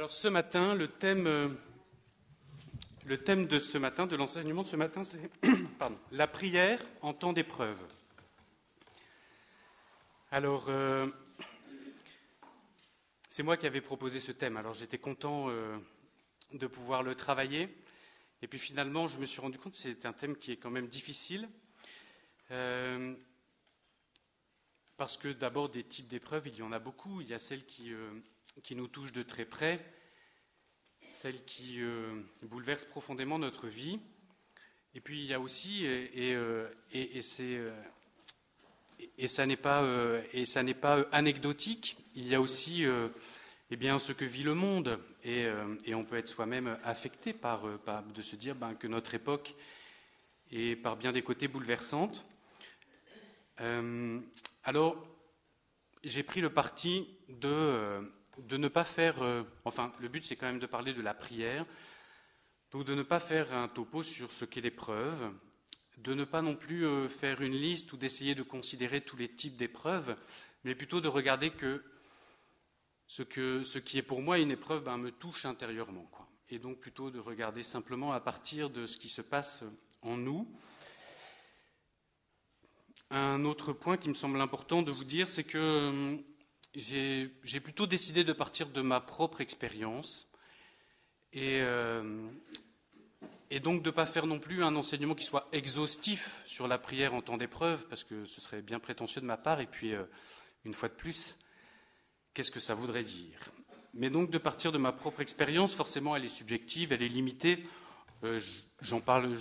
Alors ce matin, le thème, euh, le thème de ce matin, de l'enseignement de ce matin, c'est la prière en temps d'épreuve. Alors, euh, c'est moi qui avais proposé ce thème, alors j'étais content euh, de pouvoir le travailler. Et puis finalement, je me suis rendu compte que c'est un thème qui est quand même difficile. parce que d'abord, des types d'épreuves, il y en a beaucoup. Il y a celles qui, qui nous touche de très près, celle qui euh, bouleverse profondément notre vie. Et puis il y a aussi, et, euh, c'est, euh, et ça n'est pas, et ça n'est pas anecdotique, il y a aussi eh bien, ce que vit le monde. Et, on peut être soi-même affecté par, de se dire ben, que notre époque est par bien des côtés bouleversante. alors, j'ai pris le parti de de ne pas faire, euh, enfin le but c'est quand même de parler de la prière, donc de ne pas faire un topo sur ce qu'est l'épreuve, de ne pas non plus euh, faire une liste ou d'essayer de considérer tous les types d'épreuves, mais plutôt de regarder que ce, que, ce qui est pour moi une épreuve ben, me touche intérieurement. Quoi. Et donc plutôt de regarder simplement à partir de ce qui se passe en nous. Un autre point qui me semble important de vous dire, c'est que hum, j'ai plutôt décidé de partir de ma propre expérience et, euh, donc de ne pas faire non plus un enseignement qui soit exhaustif sur la prière en temps d'épreuve, parce que ce serait bien prétentieux de ma part. Et puis, euh, une fois de plus, qu'est-ce que ça voudrait dire? Mais donc de partir de ma propre expérience, forcément, elle est subjective, elle est limitée. Euh, j'en parle,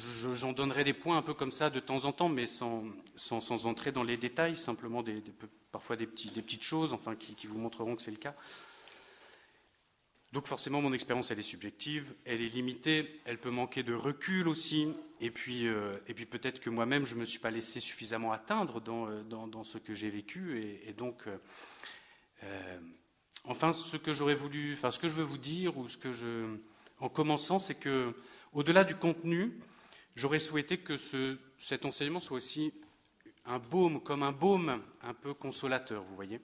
donnerai des points un peu comme ça de temps en temps, mais sans, entrer dans les détails, simplement parfois des, petites choses, enfin, qui, vous montreront que c'est le cas. Donc forcément, mon expérience, elle est subjective, elle est limitée, elle peut manquer de recul aussi, et puis, euh, peut-être que moi-même, je ne me suis pas laissé suffisamment atteindre dans, euh, ce que j'ai vécu, et, donc, enfin, ce que j'aurais voulu, enfin, ce que je veux vous dire, ou ce que je, en commençant, c'est que au-delà du contenu, j'aurais souhaité que cet enseignement soit aussi un baume, comme un baume un peu consolateur, vous voyez.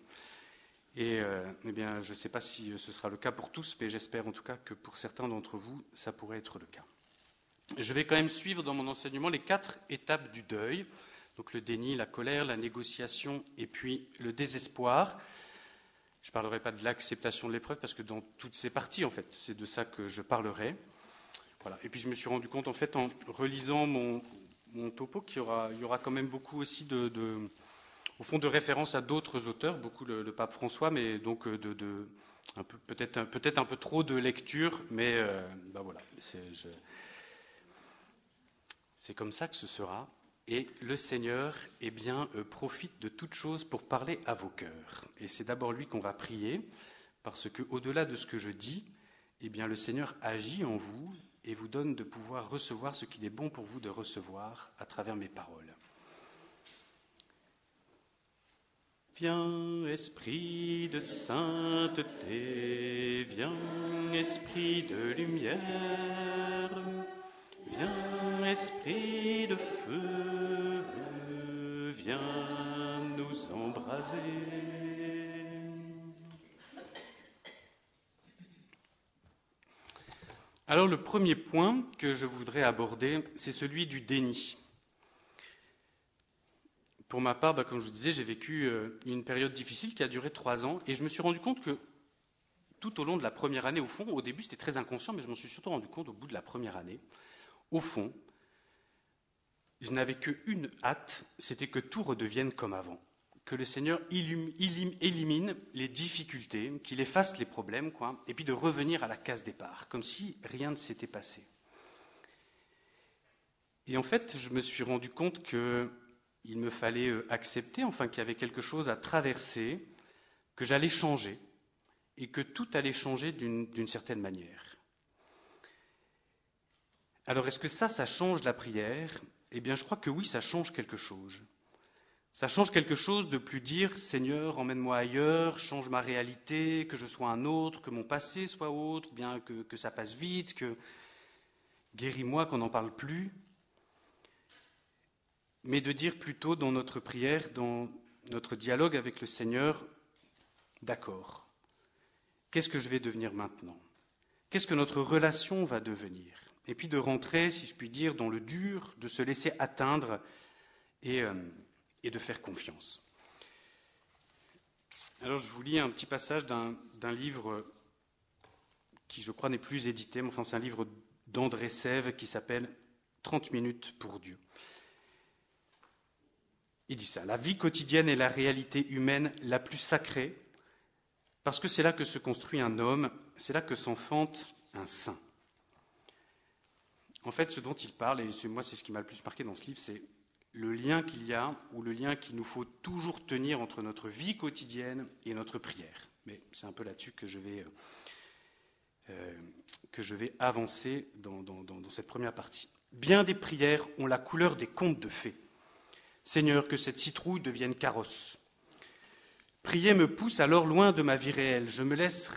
Et euh, eh bien, je ne sais pas si ce sera le cas pour tous, mais j'espère en tout cas que pour certains d'entre vous, ça pourrait être le cas. Je vais quand même suivre dans mon enseignement les quatre étapes du deuil, donc le déni, la colère, la négociation et puis le désespoir. Je ne parlerai pas de l'acceptation de l'épreuve parce que dans toutes ces parties, en fait, c'est de ça que je parlerai. Et puis je me suis rendu compte, en fait, en relisant mon, topo, qu'il y aura, quand même beaucoup aussi de, au fond, de références à d'autres auteurs, beaucoup le, pape François, mais donc euh, de, peut-être un peu trop de lecture, mais euh, ben voilà, c'est, comme ça que ce sera. Et le Seigneur, eh bien, euh, profite de toutes choses pour parler à vos cœurs. Et c'est d'abord lui qu'on va prier, parce que au-delà de ce que je dis, eh bien, le Seigneur agit en vous et vous donne de pouvoir recevoir ce qu'il est bon pour vous de recevoir à travers mes paroles. Viens, esprit de sainteté, viens, esprit de lumière, viens, esprit de feu, viens nous embraser. Alors le premier point que je voudrais aborder, c'est celui du déni. Pour ma part, bah, comme je vous disais, j'ai vécu euh, une période difficile qui a duré trois ans et je me suis rendu compte que tout au long de la première année, au fond, au début c'était très inconscient, mais je m'en suis surtout rendu compte au bout de la première année, au fond, je n'avais qu'une hâte, c'était que tout redevienne comme avant que le Seigneur élimine les difficultés, qu'il efface les problèmes, et puis de revenir à la case départ, comme si rien ne s'était passé. Et en fait, je me suis rendu compte qu'il me fallait euh, accepter, enfin qu'il y avait quelque chose à traverser, que j'allais changer, et que tout allait changer d'une certaine manière. Alors, est-ce que ça, ça change la prière? Eh bien, je crois que oui, ça change quelque chose. Ça change quelque chose de plus dire Seigneur, emmène-moi ailleurs, change ma réalité, que je sois un autre, que mon passé soit autre, bien que, que ça passe vite, que guéris-moi, qu'on n'en parle plus. Mais de dire plutôt dans notre prière, dans notre dialogue avec le Seigneur, d'accord, qu'est-ce que je vais devenir maintenant? Qu'est-ce que notre relation va devenir? Et puis de rentrer, si je puis dire, dans le dur, de se laisser atteindre et, euh, et de faire confiance. Alors je vous lis un petit passage d'un livre qui, je crois, n'est plus édité, mais enfin c'est un livre d'André Sève qui s'appelle 30 minutes pour Dieu. Il dit ça, la vie quotidienne est la réalité humaine la plus sacrée, parce que c'est là que se construit un homme, c'est là que s'enfante un saint. En fait, ce dont il parle, et moi c'est ce qui m'a le plus marqué dans ce livre, c'est le lien qu'il y a, ou le lien qu'il nous faut toujours tenir entre notre vie quotidienne et notre prière. Mais c'est un peu là-dessus que je vais, euh, avancer dans, dans cette première partie. Bien des prières ont la couleur des contes de fées. Seigneur, que cette citrouille devienne carrosse. Prier me pousse alors loin de ma vie réelle. Je me laisse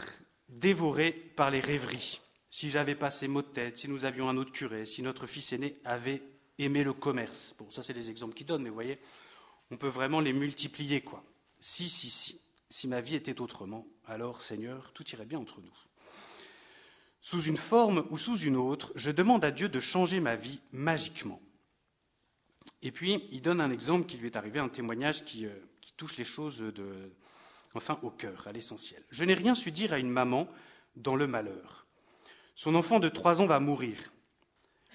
dévorer par les rêveries. Si j'avais pas ces mots de tête, si nous avions un autre curé, si notre fils aîné avait aimé le commerce. Bon, ça, c'est des exemples qu'il donne, mais vous voyez, on peut vraiment les multiplier, quoi. Si, si, si. Si ma vie était autrement, alors, Seigneur, tout irait bien entre nous. Sous une forme ou sous une autre, je demande à Dieu de changer ma vie magiquement. Et puis, il donne un exemple qui lui est arrivé, un témoignage qui, euh, touche les choses enfin, au cœur, à l'essentiel. Je n'ai rien su dire à une maman dans le malheur. Son enfant de trois ans va mourir.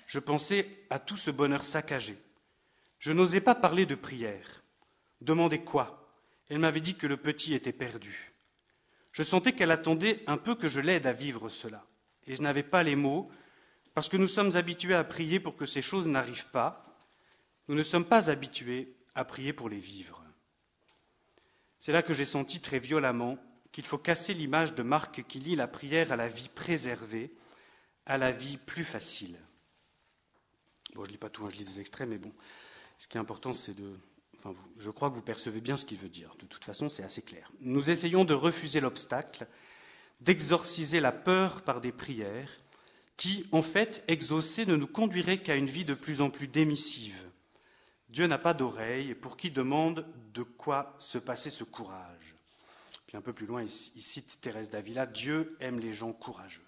Je pensais à tout ce bonheur saccagé. Je n'osais pas parler de prière. Demander quoi? Elle m'avait dit que le petit était perdu. Je sentais qu'elle attendait un peu que je l'aide à vivre cela. Et je n'avais pas les mots, parce que nous sommes habitués à prier pour que ces choses n'arrivent pas, nous ne sommes pas habitués à prier pour les vivre. C'est là que j'ai senti très violemment qu'il faut casser l'image de Marc qui lie la prière à la vie préservée, à la vie plus facile. Bon, je ne lis pas tout, hein, je lis des extraits, mais bon, ce qui est important, c'est de. Je crois que vous percevez bien ce qu'il veut dire. De toute façon, c'est assez clair. Nous essayons de refuser l'obstacle, d'exorciser la peur par des prières qui, en fait, exaucées, ne nous conduiraient qu'à une vie de plus en plus démissive, Dieu n'a pas d'oreille, pour qui demande de quoi se passer ce courage. Puis un peu plus loin, il cite Thérèse d'Avila, Dieu aime les gens courageux.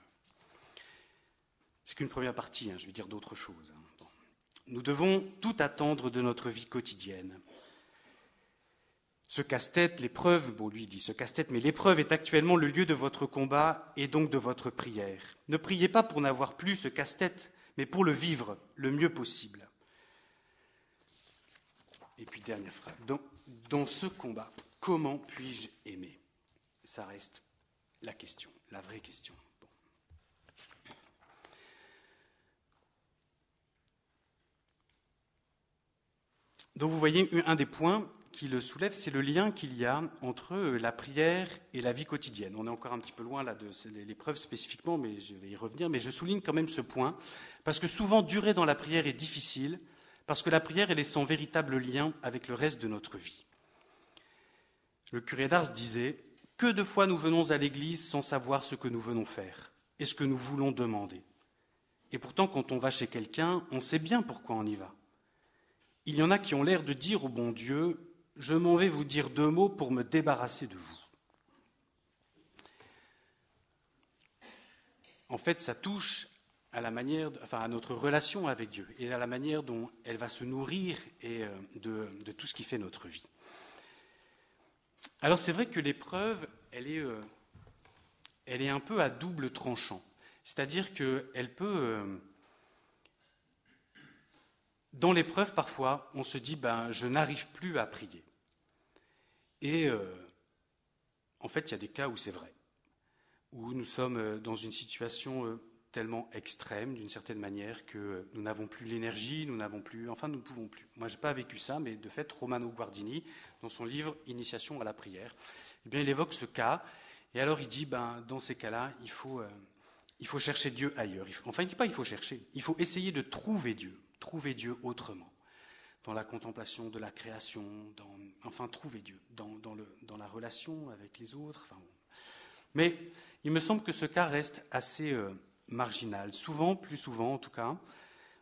C'est qu'une première partie, hein, je vais dire d'autres choses. Hein. Nous devons tout attendre de notre vie quotidienne. Ce casse-tête, l'épreuve, bon lui dit ce casse-tête, mais l'épreuve est actuellement le lieu de votre combat et donc de votre prière. Ne priez pas pour n'avoir plus ce casse-tête, mais pour le vivre le mieux possible. Et puis dernière phrase. Dans, ce combat, comment puis-je aimer? Ça reste la question, la vraie question. Donc vous voyez, un des points qui le soulève, c'est le lien qu'il y a entre la prière et la vie quotidienne. On est encore un petit peu loin là de l'épreuve spécifiquement, mais je vais y revenir. Mais je souligne quand même ce point, parce que souvent durer dans la prière est difficile, parce que la prière, elle est son véritable lien avec le reste de notre vie. Le curé d'Ars disait Que de fois nous venons à l'Église sans savoir ce que nous venons faire et ce que nous voulons demander. Et pourtant, quand on va chez quelqu'un, on sait bien pourquoi on y va. Il y en a qui ont l'air de dire au bon Dieu Je m'en vais vous dire deux mots pour me débarrasser de vous. En fait, ça touche à la manière, à notre relation avec Dieu et à la manière dont elle va se nourrir euh, de, tout ce qui fait notre vie. Alors c'est vrai que l'épreuve, elle est, euh, elle est un peu à double tranchant, c'est-à-dire qu'elle peut, euh, dans l'épreuve parfois, on se dit ben je n'arrive plus à prier. Et en fait, il y a des cas où c'est vrai, où nous sommes dans une situation tellement extrême d'une certaine manière que nous n'avons plus l'énergie, nous n'avons plus, enfin nous ne pouvons plus. Moi, je n'ai pas vécu ça, mais de fait, Romano Guardini, dans son livre Initiation à la prière, eh bien, il évoque ce cas, et alors il dit, ben, dans ces cas-là, il faut, euh, il faut chercher Dieu ailleurs. enfin, il ne dit pas il faut chercher, il faut essayer de trouver Dieu, trouver Dieu autrement, dans la contemplation de la création, enfin, trouver Dieu, dans, la relation avec les autres. Mais il me semble que ce cas reste assez... Euh, marginal. Souvent, plus souvent en tout cas,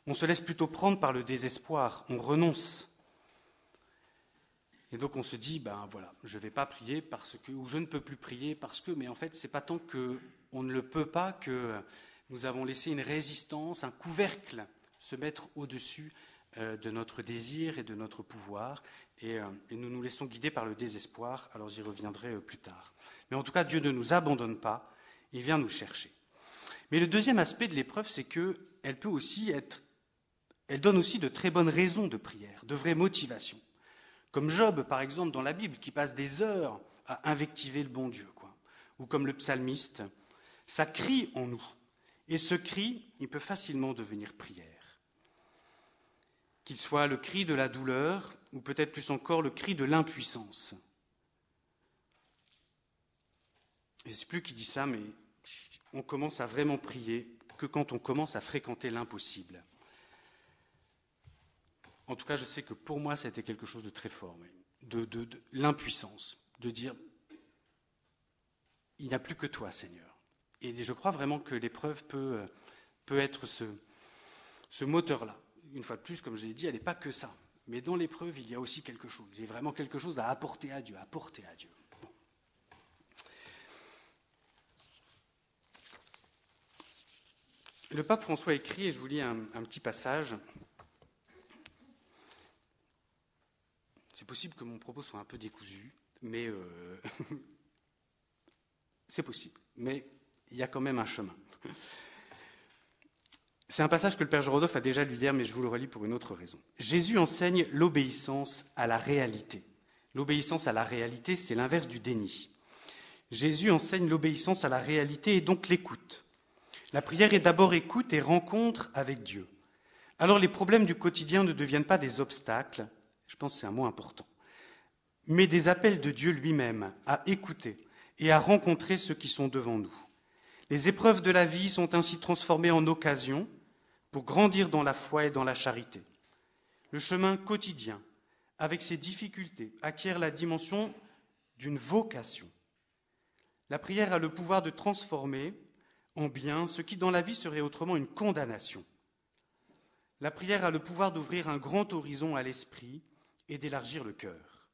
on se laisse plutôt prendre par le désespoir, on renonce. Et donc on se dit, ben voilà, je ne vais pas prier parce que, ou je ne peux plus prier parce que, mais en fait, c'est pas tant que on ne le peut pas que nous avons laissé une résistance, un couvercle se mettre au-dessus euh, de notre désir et de notre pouvoir, et, euh, nous nous laissons guider par le désespoir, alors j'y reviendrai euh, plus tard. Mais en tout cas, Dieu ne nous abandonne pas, il vient nous chercher. Mais le deuxième aspect de l'épreuve, c'est qu'elle peut aussi être, elle donne aussi de très bonnes raisons de prière, de vraies motivations. Comme Job, par exemple, dans la Bible, qui passe des heures à invectiver le bon Dieu. Ou comme le psalmiste, ça crie en nous. Et ce cri, il peut facilement devenir prière. Qu'il soit le cri de la douleur, ou peut-être plus encore le cri de l'impuissance. Je ne sais plus qui dit ça, mais on commence à vraiment prier que quand on commence à fréquenter l'impossible. En tout cas, je sais que pour moi, ça a été quelque chose de très fort, de, l'impuissance, de dire, il n'y a plus que toi, Seigneur. Et je crois vraiment que l'épreuve peut, être ce, ce moteur-là. Une fois de plus, comme je l'ai dit, elle n'est pas que ça. Mais dans l'épreuve, il y a aussi quelque chose. J'ai vraiment quelque chose à apporter à Dieu, à apporter à Dieu. Le pape François écrit, et je vous lis un, petit passage. C'est possible que mon propos soit un peu décousu, mais euh, c'est possible. Mais il y a quand même un chemin. C'est un passage que le Père Jorodov a déjà lu hier, mais je vous le relis pour une autre raison. Jésus enseigne l'obéissance à la réalité. L'obéissance à la réalité, c'est l'inverse du déni. Jésus enseigne l'obéissance à la réalité et donc l'écoute. La prière est d'abord écoute et rencontre avec Dieu. Alors les problèmes du quotidien ne deviennent pas des obstacles, je pense que c'est un mot important, mais des appels de Dieu lui-même à écouter et à rencontrer ceux qui sont devant nous. Les épreuves de la vie sont ainsi transformées en occasions pour grandir dans la foi et dans la charité. Le chemin quotidien, avec ses difficultés, acquiert la dimension d'une vocation. La prière a le pouvoir de transformer en bien ce qui dans la vie serait autrement une condamnation. La prière a le pouvoir d'ouvrir un grand horizon à l'esprit et d'élargir le cœur.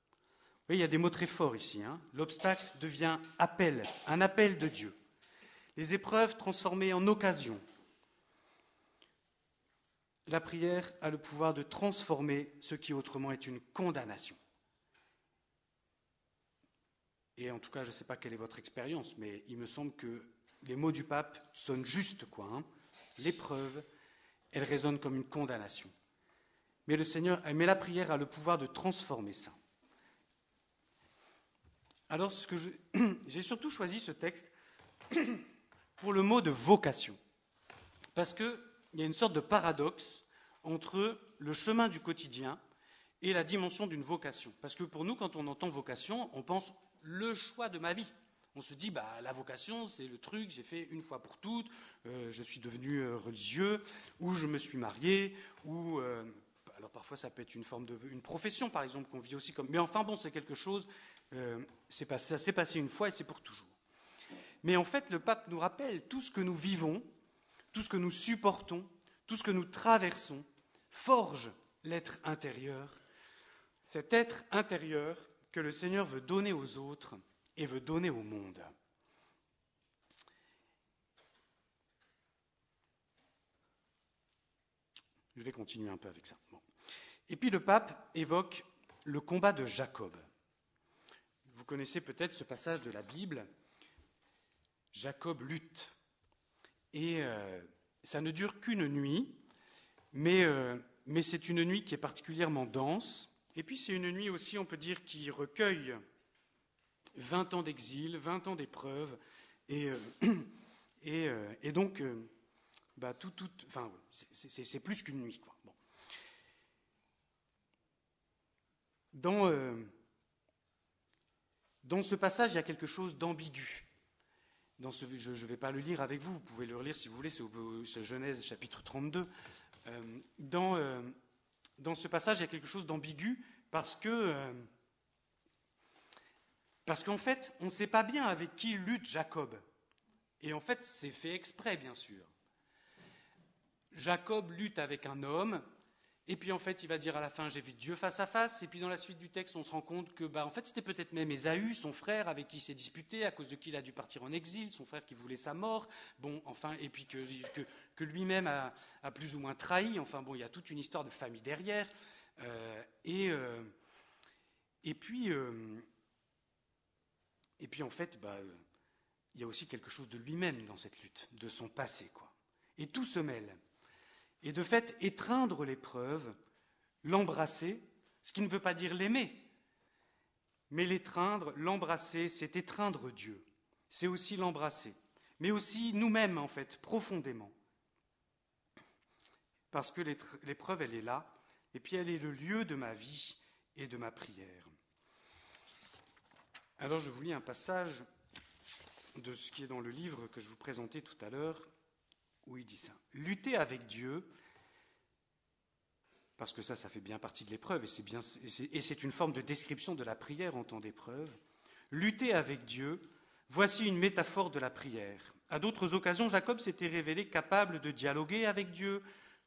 il y a des mots très forts ici. Hein. L'obstacle devient appel, un appel de Dieu. Les épreuves transformées en occasion. La prière a le pouvoir de transformer ce qui autrement est une condamnation. Et en tout cas, je ne sais pas quelle est votre expérience, mais il me semble que les mots du pape sonnent juste, quoi. Hein. L'épreuve, elle résonne comme une condamnation. Mais le Seigneur, mais la prière a le pouvoir de transformer ça. Alors, ce que j'ai surtout choisi ce texte pour le mot de vocation, parce qu'il y a une sorte de paradoxe entre le chemin du quotidien et la dimension d'une vocation. Parce que pour nous, quand on entend vocation, on pense le choix de ma vie. On se dit, bah, la vocation, c'est le truc, j'ai fait une fois pour toutes, euh, je suis devenu euh, religieux, ou je me suis marié, ou. Euh, alors parfois, ça peut être une forme de. profession, par exemple, qu'on vit aussi comme. Mais enfin, bon, c'est quelque chose. ça s'est passé une fois et c'est pour toujours. Mais en fait, le pape nous rappelle tout ce que nous vivons, tout ce que nous supportons, tout ce que nous traversons, forge l'être intérieur, cet être intérieur que le Seigneur veut donner aux autres et veut donner au monde. Je vais continuer un peu avec ça. Et puis le pape évoque le combat de Jacob. Vous connaissez peut-être ce passage de la Bible. Jacob lutte. Et euh, ça ne dure qu'une nuit, mais, euh, mais c'est une nuit qui est particulièrement dense. Et puis c'est une nuit aussi, on peut dire, qui recueille 20 ans d'exil, 20 ans d'épreuves, et, euh, donc, bah, tout, tout, enfin, c'est plus qu'une nuit. Quoi. Dans ce passage, il y a quelque chose d'ambigu. Dans ce, je ne vais pas le lire avec vous, vous pouvez le relire si vous voulez, c'est Genèse chapitre 32. dans, dans ce passage, il y a quelque chose d'ambigu parce que parce qu'en fait, on ne sait pas bien avec qui lutte Jacob. Et en fait, c'est fait exprès, bien sûr. Jacob lutte avec un homme, Et puis en fait, il va dire à la fin, j'ai vu Dieu face à face. Et puis dans la suite du texte, on se rend compte que, bah, en fait, c'était peut-être même Ésaü, son frère, avec qui il s'est disputé, à cause de qui il a dû partir en exil, son frère qui voulait sa mort. Bon, enfin, et puis que, que, lui-même a, plus ou moins trahi. Enfin bon, il y a toute une histoire de famille derrière. Euh, et, euh, et puis, euh, et puis en fait, bah, il y a aussi quelque chose de lui-même dans cette lutte, de son passé, quoi. Et tout se mêle et de fait étreindre l'épreuve, l'embrasser, ce qui ne veut pas dire l'aimer, mais l'étreindre, l'embrasser, c'est étreindre Dieu, c'est aussi l'embrasser, mais aussi nous-mêmes en fait, profondément. Parce que l'épreuve, elle est là, et puis elle est le lieu de ma vie et de ma prière. Alors je vous lis un passage de ce qui est dans le livre que je vous présentais tout à l'heure, où il dit ça. Lutter avec Dieu, parce que ça, ça fait bien partie de l'épreuve, et c'est, bien, et c'est une forme de description de la prière en temps d'épreuve. Lutter avec Dieu, voici une métaphore de la prière. À d'autres occasions, Jacob s'était révélé capable de dialoguer avec Dieu,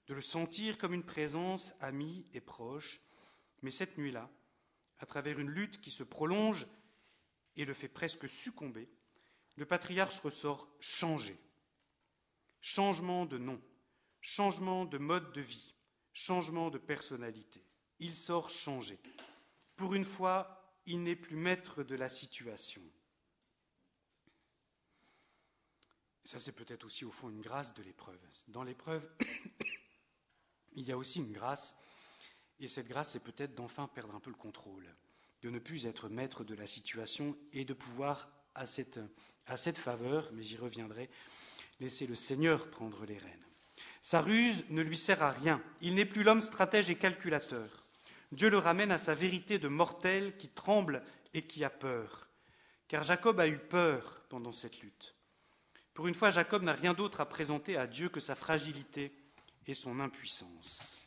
de le sentir comme une présence amie et proche. Mais cette nuit-là, à travers une lutte qui se prolonge et le fait presque succomber, le patriarche ressort changé. Changement de nom, changement de mode de vie, changement de personnalité. Il sort changé. Pour une fois, il n'est plus maître de la situation. Ça, c'est peut-être aussi au fond une grâce de l'épreuve. Dans l'épreuve, il y a aussi une grâce, et cette grâce, c'est peut-être d'enfin perdre un peu le contrôle, de ne plus être maître de la situation et de pouvoir, à cette, à cette faveur, mais j'y reviendrai, Laissez le Seigneur prendre les rênes. Sa ruse ne lui sert à rien. Il n'est plus l'homme stratège et calculateur. Dieu le ramène à sa vérité de mortel qui tremble et qui a peur. Car Jacob a eu peur pendant cette lutte. Pour une fois, Jacob n'a rien d'autre à présenter à Dieu que sa fragilité et son impuissance.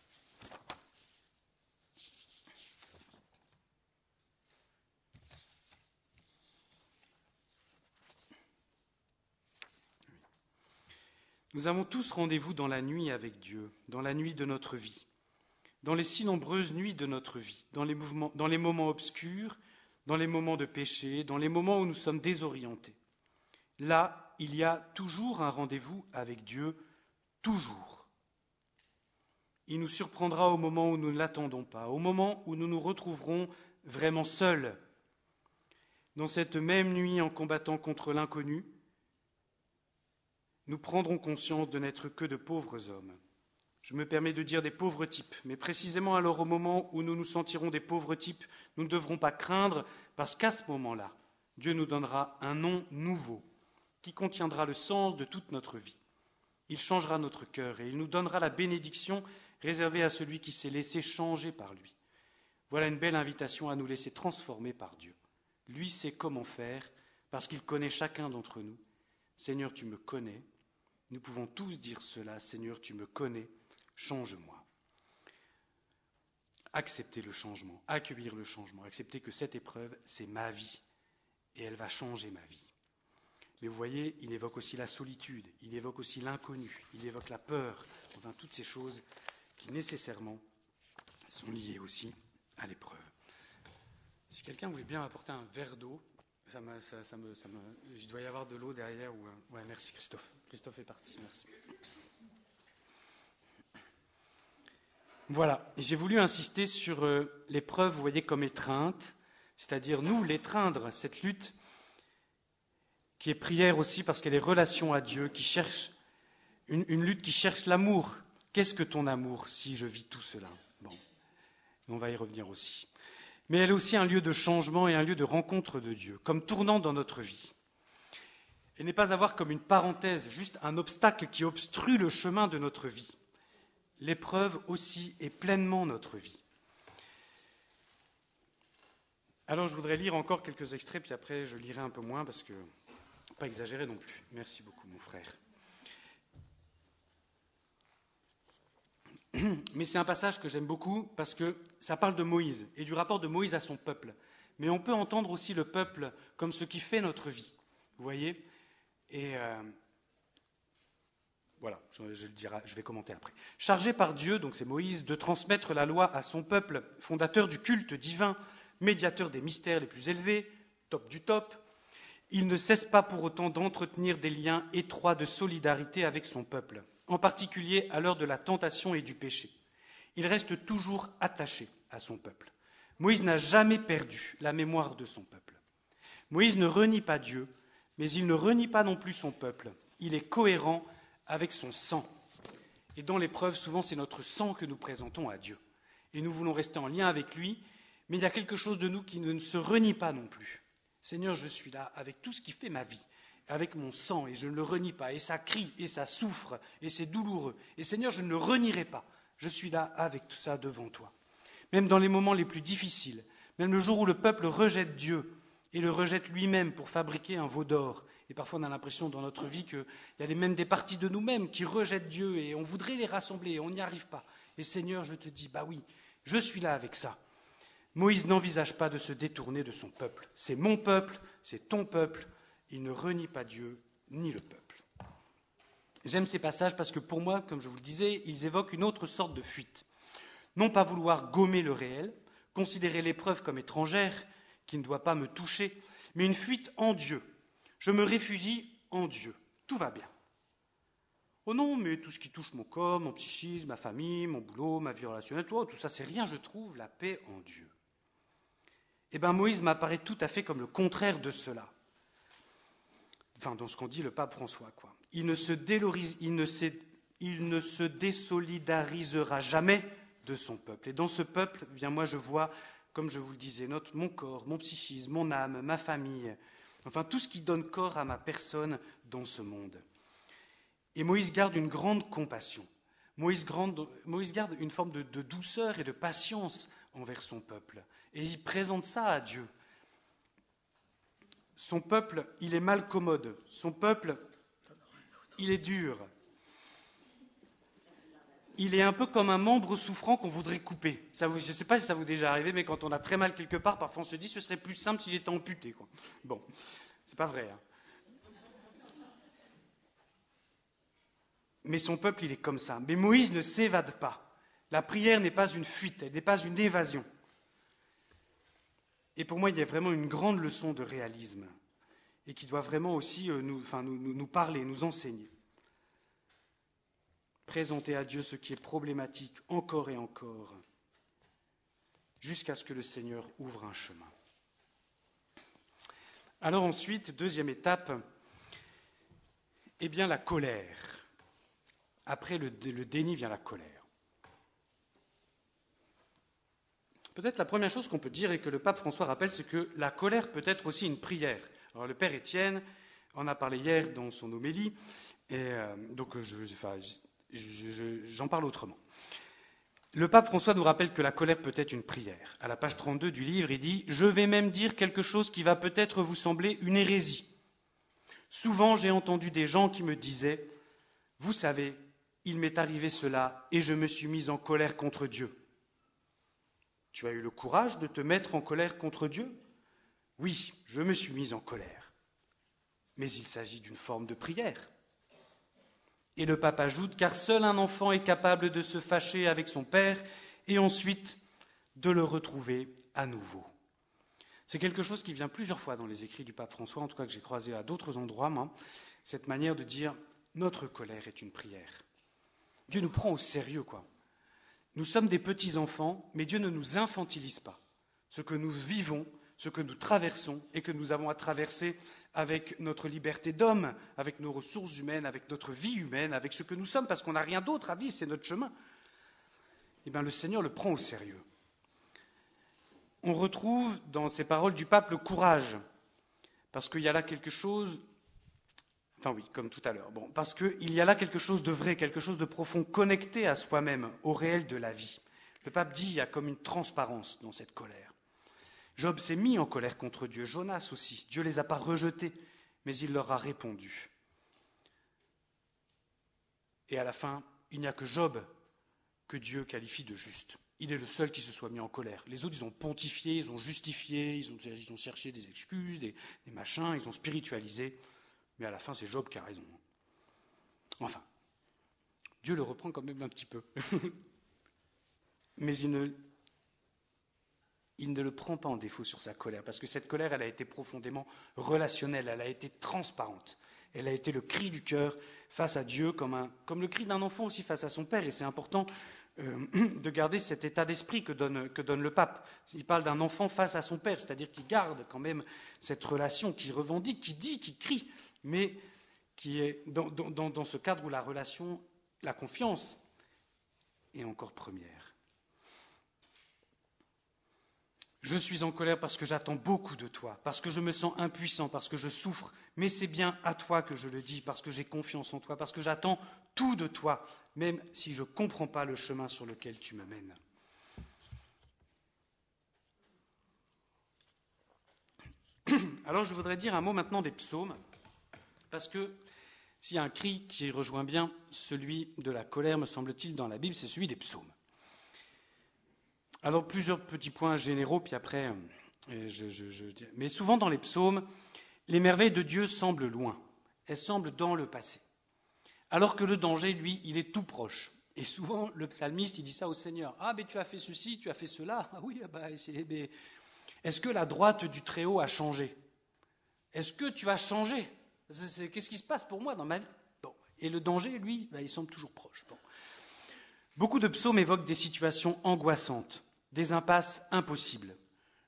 Nous avons tous rendez-vous dans la nuit avec Dieu, dans la nuit de notre vie, dans les si nombreuses nuits de notre vie, dans les, moments obscurs, dans les moments de péché, dans les moments où nous sommes désorientés. Là, il y a toujours un rendez-vous avec Dieu, toujours. Il nous surprendra au moment où nous ne l'attendons pas, au moment où nous nous retrouverons vraiment seuls. Dans cette même nuit en combattant contre l'inconnu, nous prendrons conscience de n'être que de pauvres hommes. Je me permets de dire des pauvres types, mais précisément alors au moment où nous nous sentirons des pauvres types, nous ne devrons pas craindre, parce qu'à ce moment-là, Dieu nous donnera un nom nouveau, qui contiendra le sens de toute notre vie. Il changera notre cœur et il nous donnera la bénédiction réservée à celui qui s'est laissé changer par lui. Voilà une belle invitation à nous laisser transformer par Dieu. Lui sait comment faire, parce qu'il connaît chacun d'entre nous. Seigneur, tu me connais, nous pouvons tous dire cela, Seigneur, tu me connais, change-moi. Accepter le changement, accueillir le changement, accepter que cette épreuve, c'est ma vie, et elle va changer ma vie. Mais vous voyez, il évoque aussi la solitude, il évoque aussi l'inconnu, il évoque la peur, enfin toutes ces choses qui nécessairement sont liées aussi à l'épreuve. Si quelqu'un voulait bien m'apporter un verre d'eau, ça me, ça, me, il doit y avoir de l'eau derrière. Ou, ouais, merci Christophe. Christophe est parti. Merci. Voilà. J'ai voulu insister sur euh, l'épreuve, vous voyez, comme étreinte, c'est-à-dire nous l'étreindre, cette lutte qui est prière aussi parce qu'elle est relation à Dieu, qui cherche une, une lutte qui cherche l'amour. Qu'est-ce que ton amour si je vis tout cela? Bon, on va y revenir aussi mais elle est aussi un lieu de changement et un lieu de rencontre de Dieu, comme tournant dans notre vie. Elle n'est pas à voir comme une parenthèse, juste un obstacle qui obstrue le chemin de notre vie. L'épreuve aussi est pleinement notre vie. Alors je voudrais lire encore quelques extraits, puis après je lirai un peu moins parce que pas exagérer non plus. Merci beaucoup mon frère. mais c'est un passage que j'aime beaucoup parce que ça parle de Moïse et du rapport de Moïse à son peuple. Mais on peut entendre aussi le peuple comme ce qui fait notre vie. Vous voyez? Et euh, Voilà, je, vais commenter après. Chargé par Dieu, donc c'est Moïse, de transmettre la loi à son peuple, fondateur du culte divin, médiateur des mystères les plus élevés, top du top, il ne cesse pas pour autant d'entretenir des liens étroits de solidarité avec son peuple, en particulier à l'heure de la tentation et du péché. Il reste toujours attaché à son peuple. Moïse n'a jamais perdu la mémoire de son peuple. Moïse ne renie pas Dieu, mais il ne renie pas non plus son peuple. Il est cohérent avec son sang. Et dans l'épreuve, souvent, c'est notre sang que nous présentons à Dieu. Et nous voulons rester en lien avec lui, mais il y a quelque chose de nous qui ne se renie pas non plus. Seigneur, je suis là avec tout ce qui fait ma vie, avec mon sang, et je ne le renie pas. Et ça crie, et ça souffre, et c'est douloureux. Et Seigneur, je ne le renierai pas. Je suis là avec tout ça devant toi. Même dans les moments les plus difficiles, même le jour où le peuple rejette Dieu et le rejette lui-même pour fabriquer un veau d'or, et parfois on a l'impression dans notre vie qu'il y a même des parties de nous-mêmes qui rejettent Dieu et on voudrait les rassembler et on n'y arrive pas. Et Seigneur, je te dis, bah oui, je suis là avec ça. Moïse n'envisage pas de se détourner de son peuple. C'est mon peuple, c'est ton peuple. Il ne renie pas Dieu ni le peuple. J'aime ces passages parce que pour moi, comme je vous le disais, ils évoquent une autre sorte de fuite. Non pas vouloir gommer le réel, considérer l'épreuve comme étrangère, qui ne doit pas me toucher, mais une fuite en Dieu. Je me réfugie en Dieu. Tout va bien. Oh non, mais tout ce qui touche mon corps, mon psychisme, ma famille, mon boulot, ma vie relationnelle, tout, tout ça, c'est rien, je trouve la paix en Dieu. Eh bien, Moïse m'apparaît tout à fait comme le contraire de cela. Enfin, dans ce qu'on dit le pape François, quoi. Il ne se, il ne, il ne se désolidarisera jamais de son peuple. Et dans ce peuple, eh bien moi, je vois comme je vous le disais, notre, mon corps, mon psychisme, mon âme, ma famille, enfin tout ce qui donne corps à ma personne dans ce monde. Et Moïse garde une grande compassion. Moïse, Moïse garde une forme de, de, douceur et de patience envers son peuple. Et il présente ça à Dieu. Son peuple, il est mal commode. Son peuple, il est dur il est un peu comme un membre souffrant qu'on voudrait couper. je ne sais pas si ça vous est déjà arrivé, mais quand on a très mal quelque part, parfois on se dit ce serait plus simple si j'étais amputé. Quoi. Bon, c'est pas vrai. Hein. Mais son peuple, il est comme ça. Mais Moïse ne s'évade pas. La prière n'est pas une fuite, elle n'est pas une évasion. Et pour moi, il y a vraiment une grande leçon de réalisme et qui doit vraiment aussi euh, nous, nous parler, nous enseigner présenter à Dieu ce qui est problématique encore et encore, jusqu'à ce que le Seigneur ouvre un chemin. Alors ensuite, deuxième étape, eh bien la colère. Après le, déni vient la colère. Peut-être la première chose qu'on peut dire et que le pape François rappelle, c'est que la colère peut être aussi une prière. Alors le Père Étienne en a parlé hier dans son homélie, et euh, donc je, j'en parle autrement. Le pape François nous rappelle que la colère peut être une prière. À la page 32 du livre, il dit Je vais même dire quelque chose qui va peut-être vous sembler une hérésie. Souvent, j'ai entendu des gens qui me disaient Vous savez, il m'est arrivé cela et je me suis mis en colère contre Dieu. Tu as eu le courage de te mettre en colère contre Dieu? Oui, je me suis mis en colère. Mais il s'agit d'une forme de prière. Et le pape ajoute, car seul un enfant est capable de se fâcher avec son père et ensuite de le retrouver à nouveau. C'est quelque chose qui vient plusieurs fois dans les écrits du pape François, en tout cas que j'ai croisé à d'autres endroits, cette manière de dire notre colère est une prière. Dieu nous prend au sérieux, quoi. Nous sommes des petits enfants, mais Dieu ne nous infantilise pas. Ce que nous vivons, ce que nous traversons et que nous avons à traverser avec notre liberté d'homme, avec nos ressources humaines, avec notre vie humaine, avec ce que nous sommes, parce qu'on n'a rien d'autre à vivre, c'est notre chemin, eh bien le Seigneur le prend au sérieux. On retrouve dans ces paroles du pape le courage, parce qu'il y a là quelque chose, enfin oui, comme tout à l'heure, bon, parce qu'il y a là quelque chose de vrai, quelque chose de profond, connecté à soi-même, au réel de la vie. Le pape dit, il y a comme une transparence dans cette colère. Job s'est mis en colère contre Dieu, Jonas aussi. Dieu ne les a pas rejetés, mais il leur a répondu. Et à la fin, il n'y a que Job que Dieu qualifie de juste. Il est le seul qui se soit mis en colère. Les autres, ils ont pontifié, ils ont justifié, ils ont, cherché des excuses, des, des, machins, ils ont spiritualisé. Mais à la fin, c'est Job qui a raison. Enfin, Dieu le reprend quand même un petit peu. Mais il ne, il ne le prend pas en défaut sur sa colère, parce que cette colère, elle a été profondément relationnelle, elle a été transparente, elle a été le cri du cœur face à Dieu, comme, le cri d'un enfant aussi face à son père, et c'est important euh, de garder cet état d'esprit que donne, le pape. Il parle d'un enfant face à son père, c'est-à-dire qu'il garde quand même cette relation, qui revendique, qui dit, qui crie, mais qui est dans ce cadre où la relation, la confiance est encore première. Je suis en colère parce que j'attends beaucoup de toi, parce que je me sens impuissant, parce que je souffre, mais c'est bien à toi que je le dis, parce que j'ai confiance en toi, parce que j'attends tout de toi, même si je ne comprends pas le chemin sur lequel tu me mènes. Alors je voudrais dire un mot maintenant des psaumes, parce que s'il y a un cri qui rejoint bien celui de la colère, me semble-t-il, dans la Bible, c'est celui des psaumes. Alors plusieurs petits points généraux, puis après, euh, je, je, mais souvent dans les psaumes, les merveilles de Dieu semblent loin, elles semblent dans le passé, alors que le danger, lui, il est tout proche. Et souvent, le psalmiste, il dit ça au Seigneur. Ah, mais tu as fait ceci, tu as fait cela. Ah oui, ah bah, est-ce que la droite du Très-Haut a changé? Est-ce que tu as changé? Qu'est-ce qui se passe pour moi dans ma vie? Et le danger, lui, bah, il semble toujours proche. Beaucoup de psaumes évoquent des situations angoissantes, des impasses impossibles.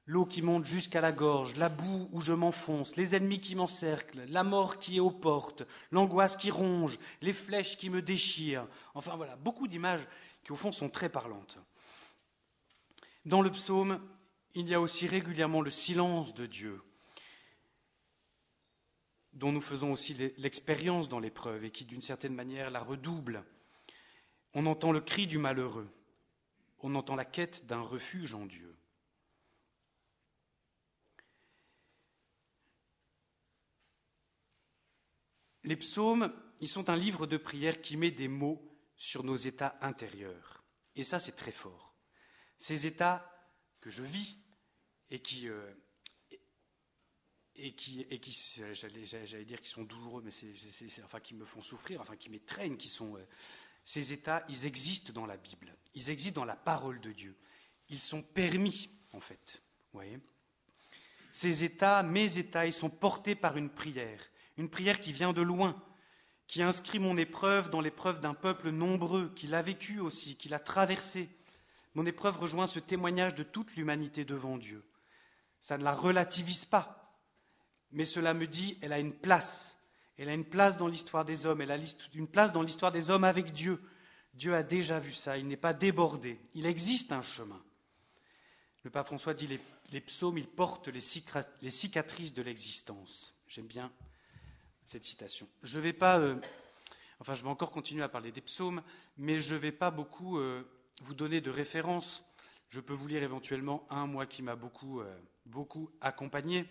L'eau qui monte jusqu'à la gorge, la boue où je m'enfonce, les ennemis qui m'encerclent, la mort qui est aux portes, l'angoisse qui ronge, les flèches qui me déchirent. Enfin voilà, beaucoup d'images qui au fond sont très parlantes. Dans le psaume, il y a aussi régulièrement le silence de Dieu, dont nous faisons aussi l'expérience dans l'épreuve et qui d'une certaine manière la redouble. On entend le cri du malheureux, on entend la quête d'un refuge en Dieu. Les psaumes, ils sont un livre de prière qui met des mots sur nos états intérieurs. Et ça, c'est très fort. Ces états que je vis et qui, euh, et qui, et qui j'allais, dire, qui sont douloureux, mais c'est, enfin, qui me font souffrir, enfin, qui m'étreignent, qui sont, euh, ces états, ils existent dans la Bible, ils existent dans la parole de Dieu. Ils sont permis, en fait. voyez? Ces états, mes états, ils sont portés par une prière, une prière qui vient de loin, qui inscrit mon épreuve dans l'épreuve d'un peuple nombreux, qui l'a vécu aussi, qui l'a traversé. Mon épreuve rejoint ce témoignage de toute l'humanité devant Dieu. Ça ne la relativise pas, mais cela me dit, elle a une place. Elle a une place dans l'histoire des hommes, elle a une place dans l'histoire des hommes avec Dieu. Dieu a déjà vu ça, il n'est pas débordé, il existe un chemin. Le pape François dit les, les psaumes, ils portent les, cicatrices de l'existence. J'aime bien cette citation. Je vais pas, euh, enfin je vais encore continuer à parler des psaumes, mais je ne vais pas beaucoup euh, vous donner de références. Je peux vous lire éventuellement un, moi qui m'a beaucoup, euh, beaucoup accompagné.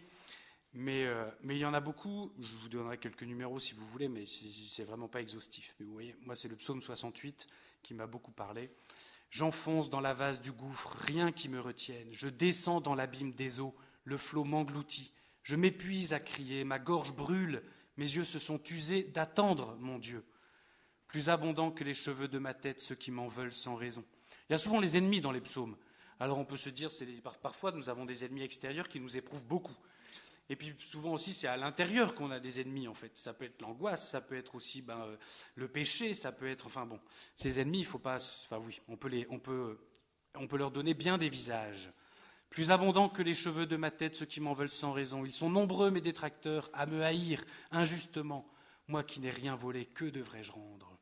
Euh, mais, il y en a beaucoup. Je vous donnerai quelques numéros si vous voulez, mais c'est vraiment pas exhaustif. Mais moi, c'est le psaume 68 qui m'a beaucoup parlé. J'enfonce dans la vase du gouffre, rien qui me retienne. Je descends dans l'abîme des eaux, le flot m'engloutit. Je m'épuise à crier, ma gorge brûle, mes yeux se sont usés d'attendre mon Dieu. Plus abondant que les cheveux de ma tête, ceux qui m'en veulent sans raison. Il y a souvent les ennemis dans les psaumes. Alors on peut se dire, parfois nous avons des ennemis extérieurs qui nous éprouvent beaucoup. Et puis souvent aussi, c'est à l'intérieur qu'on a des ennemis, en fait. Ça peut être l'angoisse, ça peut être aussi ben, euh, le péché, ça peut être. Enfin bon, ces ennemis, il faut pas. Enfin oui, on peut, on peut leur donner bien des visages. Plus abondants que les cheveux de ma tête, ceux qui m'en veulent sans raison. Ils sont nombreux, mes détracteurs, à me haïr injustement. Moi qui n'ai rien volé, que devrais-je rendre?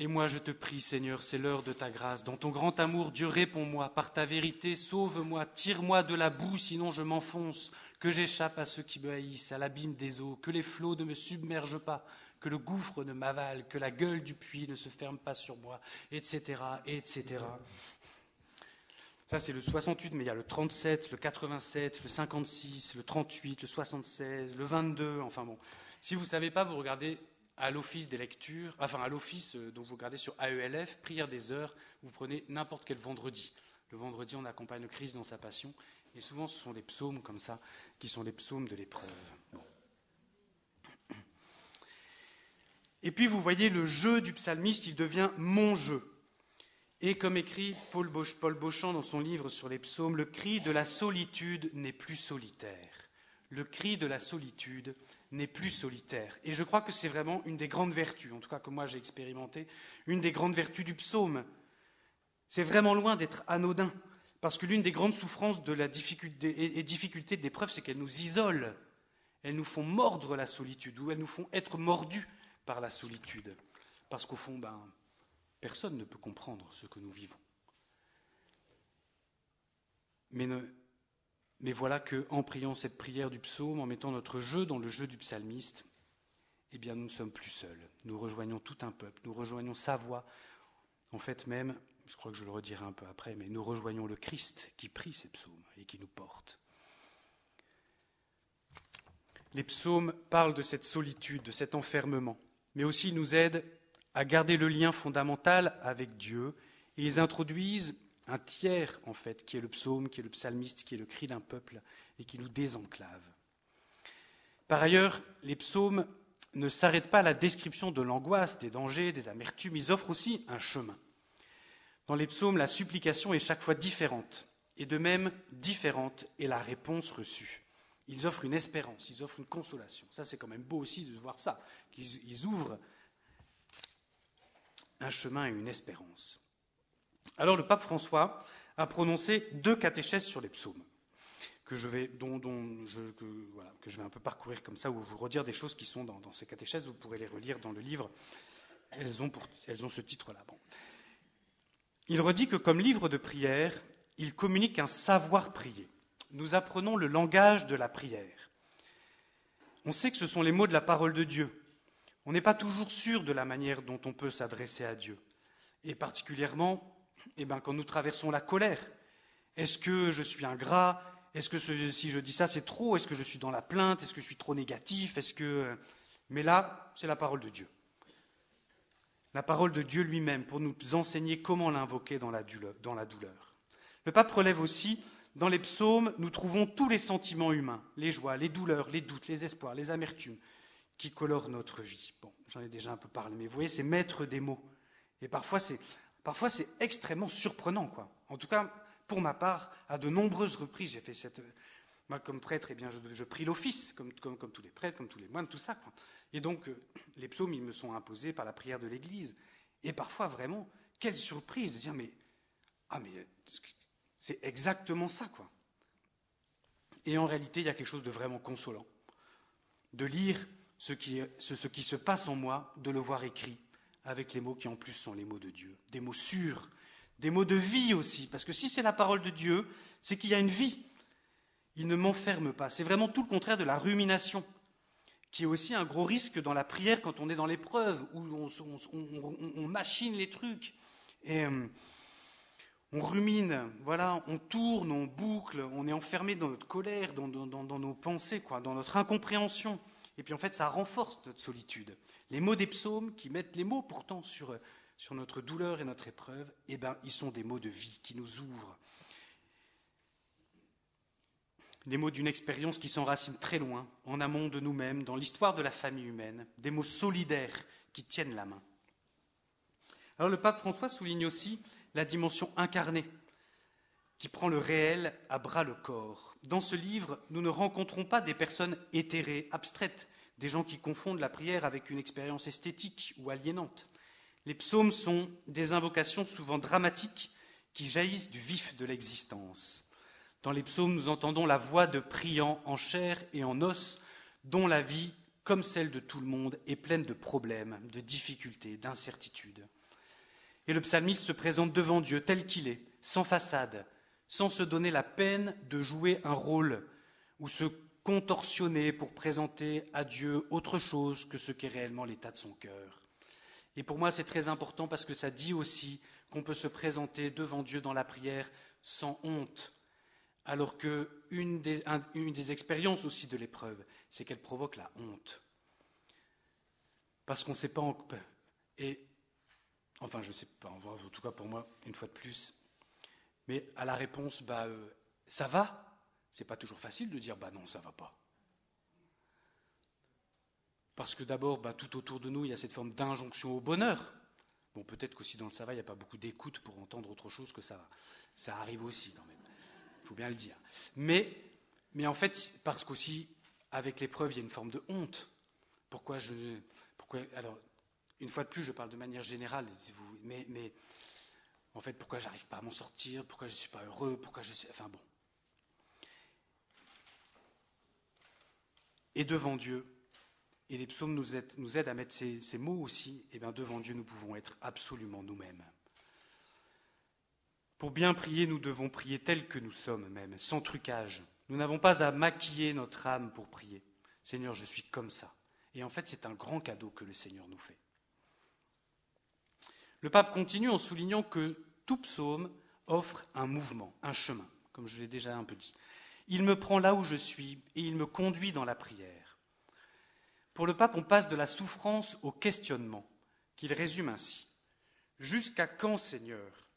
Et moi, je te prie, Seigneur, c'est l'heure de ta grâce. Dans ton grand amour, Dieu, réponds-moi. Par ta vérité, sauve-moi. Tire-moi de la boue, sinon je m'enfonce. Que j'échappe à ceux qui me haïssent, à l'abîme des eaux. Que les flots ne me submergent pas. Que le gouffre ne m'avale. Que la gueule du puits ne se ferme pas sur moi. Etc. Etc. Ça, c'est le 68, mais il y a le 37, le 87, le 56, le 38, le 76, le 22. Enfin bon. Si vous ne savez pas, vous regardez à l'office des lectures, enfin à l'office euh, dont vous regardez sur AELF, prière des heures, vous prenez n'importe quel vendredi. Le vendredi, on accompagne le Christ dans sa passion, et souvent ce sont des psaumes comme ça qui sont les psaumes de l'épreuve. Et puis vous voyez le jeu du psalmiste, il devient mon jeu. Et comme écrit Paul, Beauchamp dans son livre sur les psaumes, le cri de la solitude n'est plus solitaire. Le cri de la solitude n'est plus solitaire. Et je crois que c'est vraiment une des grandes vertus, en tout cas que moi j'ai expérimenté, une des grandes vertus du psaume. C'est vraiment loin d'être anodin, parce que l'une des grandes souffrances de la difficulté et de l'épreuve, c'est qu'elles nous isolent, elles nous font mordre la solitude, ou elles nous font être mordus par la solitude. Parce qu'au fond, ben, Personne ne peut comprendre ce que nous vivons. Mais, mais voilà qu'en priant cette prière du psaume, en mettant notre jeu dans le jeu du psalmiste, eh bien nous ne sommes plus seuls. Nous rejoignons tout un peuple, nous rejoignons sa voix. En fait même, je crois que je le redirai un peu après, mais nous rejoignons le Christ qui prie ces psaumes et qui nous porte. Les psaumes parlent de cette solitude, de cet enfermement, mais aussi nous aident à garder le lien fondamental avec Dieu. Ils introduisent un tiers, en fait, qui est le psaume, qui est le psalmiste, qui est le cri d'un peuple, et qui nous désenclave. Par ailleurs, les psaumes ne s'arrêtent pas à la description de l'angoisse, des dangers, des amertumes, ils offrent aussi un chemin. Dans les psaumes, la supplication est chaque fois différente, et de même différente est la réponse reçue. Ils offrent une espérance, ils offrent une consolation. Ça, c'est quand même beau aussi de voir ça, qu'ils ouvrent un chemin et une espérance. Alors le pape François a prononcé deux catéchèses sur les psaumes, que je vais, un peu parcourir comme ça, ou vous redire des choses qui sont dans, ces catéchèses, vous pourrez les relire dans le livre. Elles ont, ce titre-là. Il redit que comme livre de prière, il communique un savoir prier. Nous apprenons le langage de la prière. On sait que ce sont les mots de la parole de Dieu, on n'est pas toujours sûr de la manière dont on peut s'adresser à Dieu. Et particulièrement, eh ben, quand nous traversons la colère. Est-ce que je suis ingrat? Est-ce que si je dis ça, c'est trop? Est-ce que je suis dans la plainte? Est-ce que je suis trop négatif? Est-ce que... Mais là, c'est la parole de Dieu. La parole de Dieu lui-même pour nous enseigner comment l'invoquer dans la douleur. Le pape relève aussi, dans les psaumes, nous trouvons tous les sentiments humains, les joies, les douleurs, les doutes, les espoirs, les amertumes, qui colore notre vie. Bon, j'en ai déjà un peu parlé, mais vous voyez, c'est mettre des mots. Et parfois, c'est, parfois, c'est extrêmement surprenant, quoi. En tout cas, pour ma part, à de nombreuses reprises, j'ai fait cette. Moi, comme prêtre, eh bien, je, prie l'office, comme, comme, comme, tous les prêtres, comme tous les moines, tout ça. Quoi. Et donc, euh, les psaumes, ils me sont imposés par la prière de l'Église. Et parfois, vraiment, quelle surprise de dire, mais. Ah, mais c'est exactement ça, quoi. Et en réalité, il y a quelque chose de vraiment consolant. De lire ce qui, ce qui se passe en moi, de le voir écrit, avec les mots qui en plus sont les mots de Dieu, des mots sûrs, des mots de vie aussi, parce que si c'est la parole de Dieu, c'est qu'il y a une vie. Il ne m'enferme pas. C'est vraiment tout le contraire de la rumination, qui est aussi un gros risque dans la prière quand on est dans l'épreuve, où on, machine les trucs. Et euh, on rumine, voilà, on tourne, on boucle, on est enfermé dans notre colère, dans, dans nos pensées, quoi, dans notre incompréhension. Et puis en fait, ça renforce notre solitude. Les mots des psaumes, qui mettent les mots pourtant sur, sur notre douleur et notre épreuve, eh ben, ils sont des mots de vie qui nous ouvrent. Des mots d'une expérience qui s'enracine très loin, en amont de nous-mêmes, dans l'histoire de la famille humaine, des mots solidaires qui tiennent la main. Alors le pape François souligne aussi la dimension incarnée qui prend le réel à bras le corps. Dans ce livre, nous ne rencontrons pas des personnes éthérées, abstraites, des gens qui confondent la prière avec une expérience esthétique ou aliénante. Les psaumes sont des invocations souvent dramatiques qui jaillissent du vif de l'existence. Dans les psaumes, nous entendons la voix de priants en chair et en os, dont la vie, comme celle de tout le monde, est pleine de problèmes, de difficultés, d'incertitudes. Et le psalmiste se présente devant Dieu tel qu'il est, sans façade, sans se donner la peine de jouer un rôle ou se contorsionner pour présenter à Dieu autre chose que ce qu'est réellement l'état de son cœur. Et pour moi, c'est très important parce que ça dit aussi qu'on peut se présenter devant Dieu dans la prière sans honte, alors des, une des expériences aussi de l'épreuve, c'est qu'elle provoque la honte. Parce qu'on ne sait pas. Et, enfin, je ne sais pas, en tout cas pour moi, une fois de plus, mais à la réponse, bah, euh, ça va, c'est pas toujours facile de dire, bah non, ça va pas. parce que d'abord, bah, tout autour de nous, il y a cette forme d'injonction au bonheur. Bon, peut-être qu'aussi dans le ça il n'y a pas beaucoup d'écoute pour entendre autre chose que ça va. Ça arrive aussi quand même. Il faut bien le dire. Mais, mais en fait, parce qu'aussi, avec l'épreuve, il y a une forme de honte. Pourquoi je. Pourquoi, alors, une fois de plus, je parle de manière générale, mais, mais en fait, pourquoi j'arrive pas à m'en sortir? Pourquoi je ne suis pas heureux? Pourquoi je. Enfin bon. Et devant Dieu, et les psaumes nous aident, à mettre ces, mots aussi, et eh bien devant Dieu, nous pouvons être absolument nous-mêmes. Pour bien prier, nous devons prier tel que nous sommes même, sans trucage. Nous n'avons pas à maquiller notre âme pour prier. Seigneur, je suis comme ça. Et en fait, c'est un grand cadeau que le Seigneur nous fait. Le pape continue en soulignant que tout psaume offre un mouvement, un chemin, comme je l'ai déjà un peu dit. Il me prend là où je suis et il me conduit dans la prière. Pour le pape, on passe de la souffrance au questionnement, qu'il résume ainsi. Jusqu'à quand, Seigneur?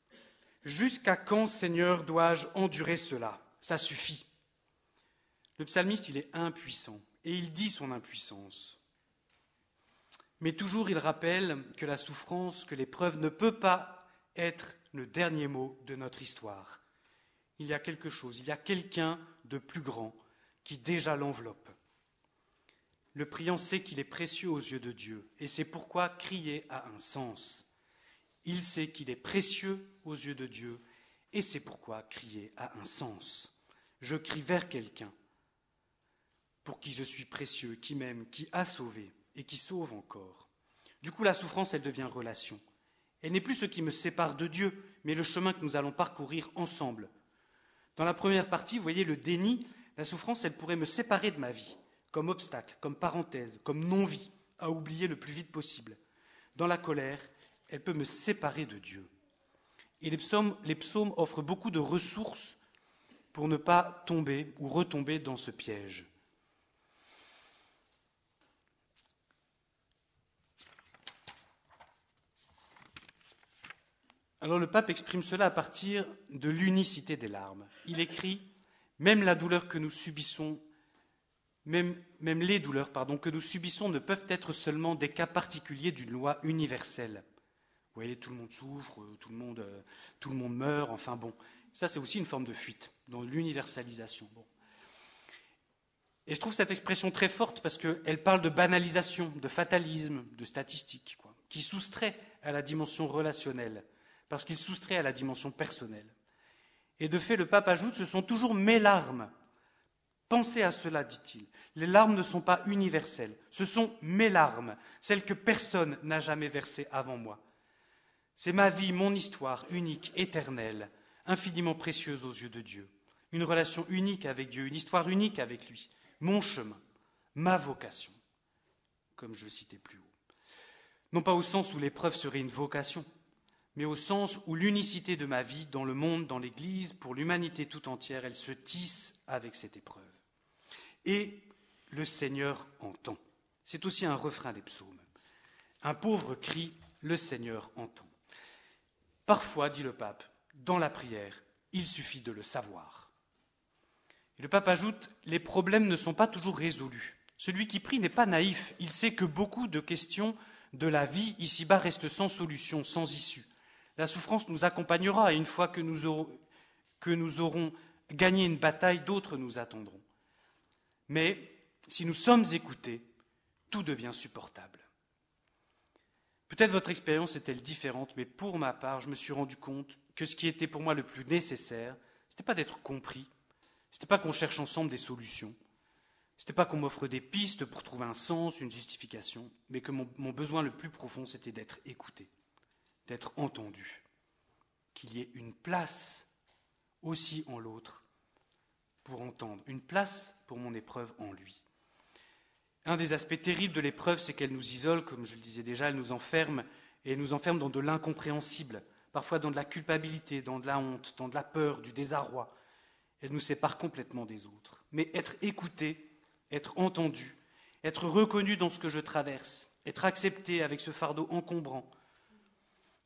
Jusqu'à quand, Seigneur, dois-je endurer cela? Ça suffit. Le psalmiste, il est impuissant, et il dit son impuissance. Mais toujours, il rappelle que la souffrance, que l'épreuve ne peut pas être le dernier mot de notre histoire. Il y a quelque chose, il y a quelqu'un de plus grand qui déjà l'enveloppe. Le priant sait qu'il est précieux aux yeux de Dieu, et c'est pourquoi crier a un sens. Il sait qu'il est précieux aux yeux de Dieu, et c'est pourquoi crier a un sens. Je crie vers quelqu'un pour qui je suis précieux, qui m'aime, qui a sauvé et qui sauve encore. Du coup, la souffrance, elle devient relation. Elle n'est plus ce qui me sépare de Dieu, mais le chemin que nous allons parcourir ensemble. Dans la première partie, vous voyez le déni, la souffrance, elle pourrait me séparer de ma vie comme obstacle, comme parenthèse, comme non-vie à oublier le plus vite possible. Dans la colère, elle peut me séparer de Dieu. Et les psaumes, les psaumes offrent beaucoup de ressources pour ne pas tomber ou retomber dans ce piège. Alors le pape exprime cela à partir de l'unicité des larmes. Il écrit Même la douleur que nous subissons même, les douleurs pardon, que nous subissons ne peuvent être seulement des cas particuliers d'une loi universelle. Vous voyez, tout le monde souffre, tout le monde, euh, tout le monde meurt, enfin bon. Ça, c'est aussi une forme de fuite, dans l'universalisation. Et je trouve cette expression très forte parce qu'elle parle de banalisation, de fatalisme, de statistique, qui soustrait à la dimension relationnelle, parce qu'il soustrait à la dimension personnelle. Et de fait, le pape ajoute, ce sont toujours mes larmes Pensez à cela, dit-il. Les larmes ne sont pas universelles, ce sont mes larmes, celles que personne n'a jamais versées avant moi. C'est ma vie, mon histoire, unique, éternelle, infiniment précieuse aux yeux de Dieu. Une relation unique avec Dieu, une histoire unique avec lui, mon chemin, ma vocation, comme je le citais plus haut. Non pas au sens où l'épreuve serait une vocation, mais au sens où l'unicité de ma vie dans le monde, dans l'Église, pour l'humanité tout entière, elle se tisse avec cette épreuve et le Seigneur entend. C'est aussi un refrain des psaumes. Un pauvre crie, le Seigneur entend. Parfois, dit le pape, dans la prière, il suffit de le savoir. Le pape ajoute, les problèmes ne sont pas toujours résolus. Celui qui prie n'est pas naïf, il sait que beaucoup de questions de la vie ici-bas restent sans solution, sans issue. La souffrance nous accompagnera et une fois que nous aurons, gagné une bataille, d'autres nous attendront. Mais si nous sommes écoutés, tout devient supportable. Peut-être votre expérience est-elle différente, mais pour ma part, je me suis rendu compte que ce qui était pour moi le plus nécessaire, ce n'était pas d'être compris, ce n'était pas qu'on cherche ensemble des solutions, ce n'était pas qu'on m'offre des pistes pour trouver un sens, une justification, mais que mon besoin le plus profond, c'était d'être écouté, d'être entendu, qu'il y ait une place aussi en l'autre pour entendre, une place pour mon épreuve en lui. Un des aspects terribles de l'épreuve, c'est qu'elle nous isole, comme je le disais déjà, elle nous enferme, et elle nous enferme dans de l'incompréhensible, parfois dans de la culpabilité, dans de la honte, dans de la peur, du désarroi. Elle nous sépare complètement des autres. Mais être écouté, être entendu, être reconnu dans ce que je traverse, être accepté avec ce fardeau encombrant,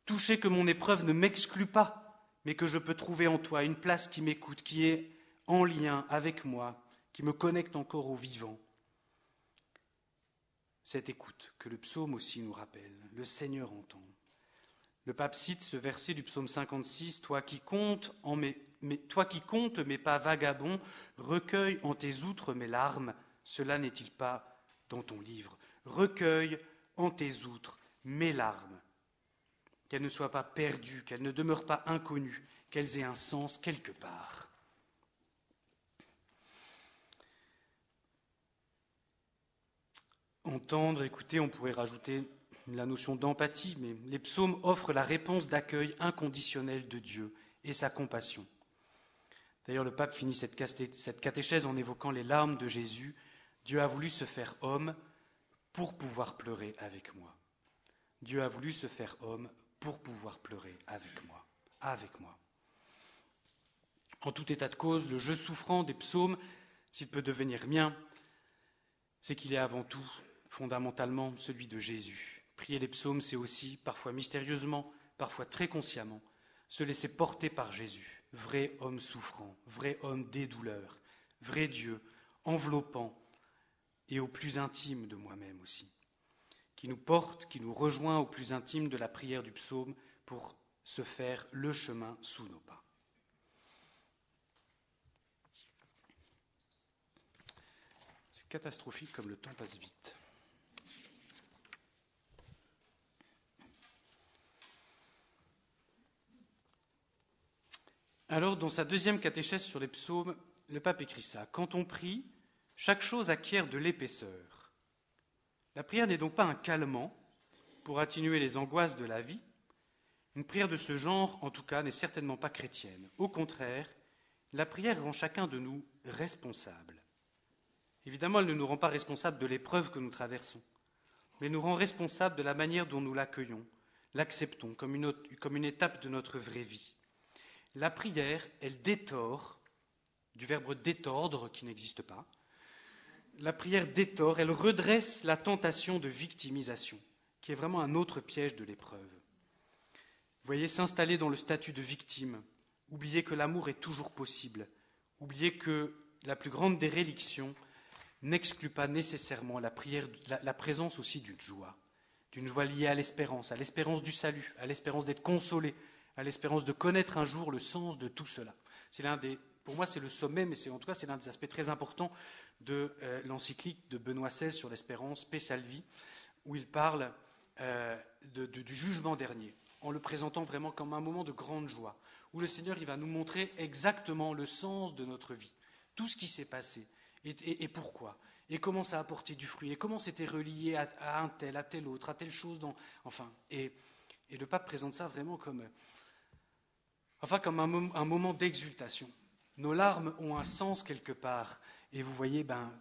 toucher que mon épreuve ne m'exclut pas, mais que je peux trouver en toi une place qui m'écoute, qui est en lien avec moi, qui me connecte encore au vivant. cette écoute que le psaume aussi nous rappelle. Le Seigneur entend. Le pape cite ce verset du psaume 56, Toi qui comptes, toi qui comptes mes pas vagabonds, recueille en tes outres mes larmes, cela n'est-il pas dans ton livre? Recueille en tes outres mes larmes, qu'elles ne soient pas perdues, qu'elles ne demeurent pas inconnues, qu'elles aient un sens quelque part. Entendre, écouter, on pourrait rajouter la notion d'empathie, mais les psaumes offrent la réponse d'accueil inconditionnel de Dieu et sa compassion. D'ailleurs, le pape finit cette catéchèse en évoquant les larmes de Jésus. Dieu a voulu se faire homme pour pouvoir pleurer avec moi. Dieu a voulu se faire homme pour pouvoir pleurer avec moi, avec moi. En tout état de cause, le jeu souffrant des psaumes, s'il peut devenir mien, c'est qu'il est avant tout, fondamentalement, celui de Jésus. Prier les psaumes, c'est aussi, parfois mystérieusement, parfois très consciemment, se laisser porter par Jésus, vrai homme souffrant, vrai homme des douleurs, vrai Dieu, enveloppant et au plus intime de moi-même aussi, qui nous porte, qui nous rejoint au plus intime de la prière du psaume pour se faire le chemin sous nos pas. C'est catastrophique comme le temps passe vite. Alors, dans sa deuxième catéchèse sur les psaumes, le pape écrit ça. Quand on prie, chaque chose acquiert de l'épaisseur. La prière n'est donc pas un calmant pour atténuer les angoisses de la vie. Une prière de ce genre, en tout cas, n'est certainement pas chrétienne. Au contraire, la prière rend chacun de nous responsable. Évidemment, elle ne nous rend pas responsables de l'épreuve que nous traversons, mais nous rend responsables de la manière dont nous l'accueillons, l'acceptons comme une, comme une étape de notre vraie vie. La prière, elle détord, du verbe détordre qui n'existe pas, la prière détord, elle redresse la tentation de victimisation, qui est vraiment un autre piège de l'épreuve. Vous voyez, s'installer dans le statut de victime, oublier que l'amour est toujours possible, oublier que la plus grande des n'exclut pas nécessairement la, prière, la présence aussi d'une joie, d'une joie liée à l'espérance, à l'espérance du salut, à l'espérance d'être consolé, à l'espérance de connaître un jour le sens de tout cela. C'est l'un des, pour moi, c'est le sommet, mais en tout cas c'est l'un des aspects très importants de euh, l'encyclique de Benoît XVI sur l'espérance, Pessalvi, où il parle euh, du jugement dernier, en le présentant vraiment comme un moment de grande joie, où le Seigneur va nous montrer exactement le sens de notre vie, tout ce qui s'est passé et, pourquoi, et comment ça a apporté du fruit, et comment c'était relié à, un tel, à tel autre, à telle chose, enfin, et, le pape présente ça vraiment comme enfin comme un, moment d'exultation. Nos larmes ont un sens quelque part. Et vous voyez, ben,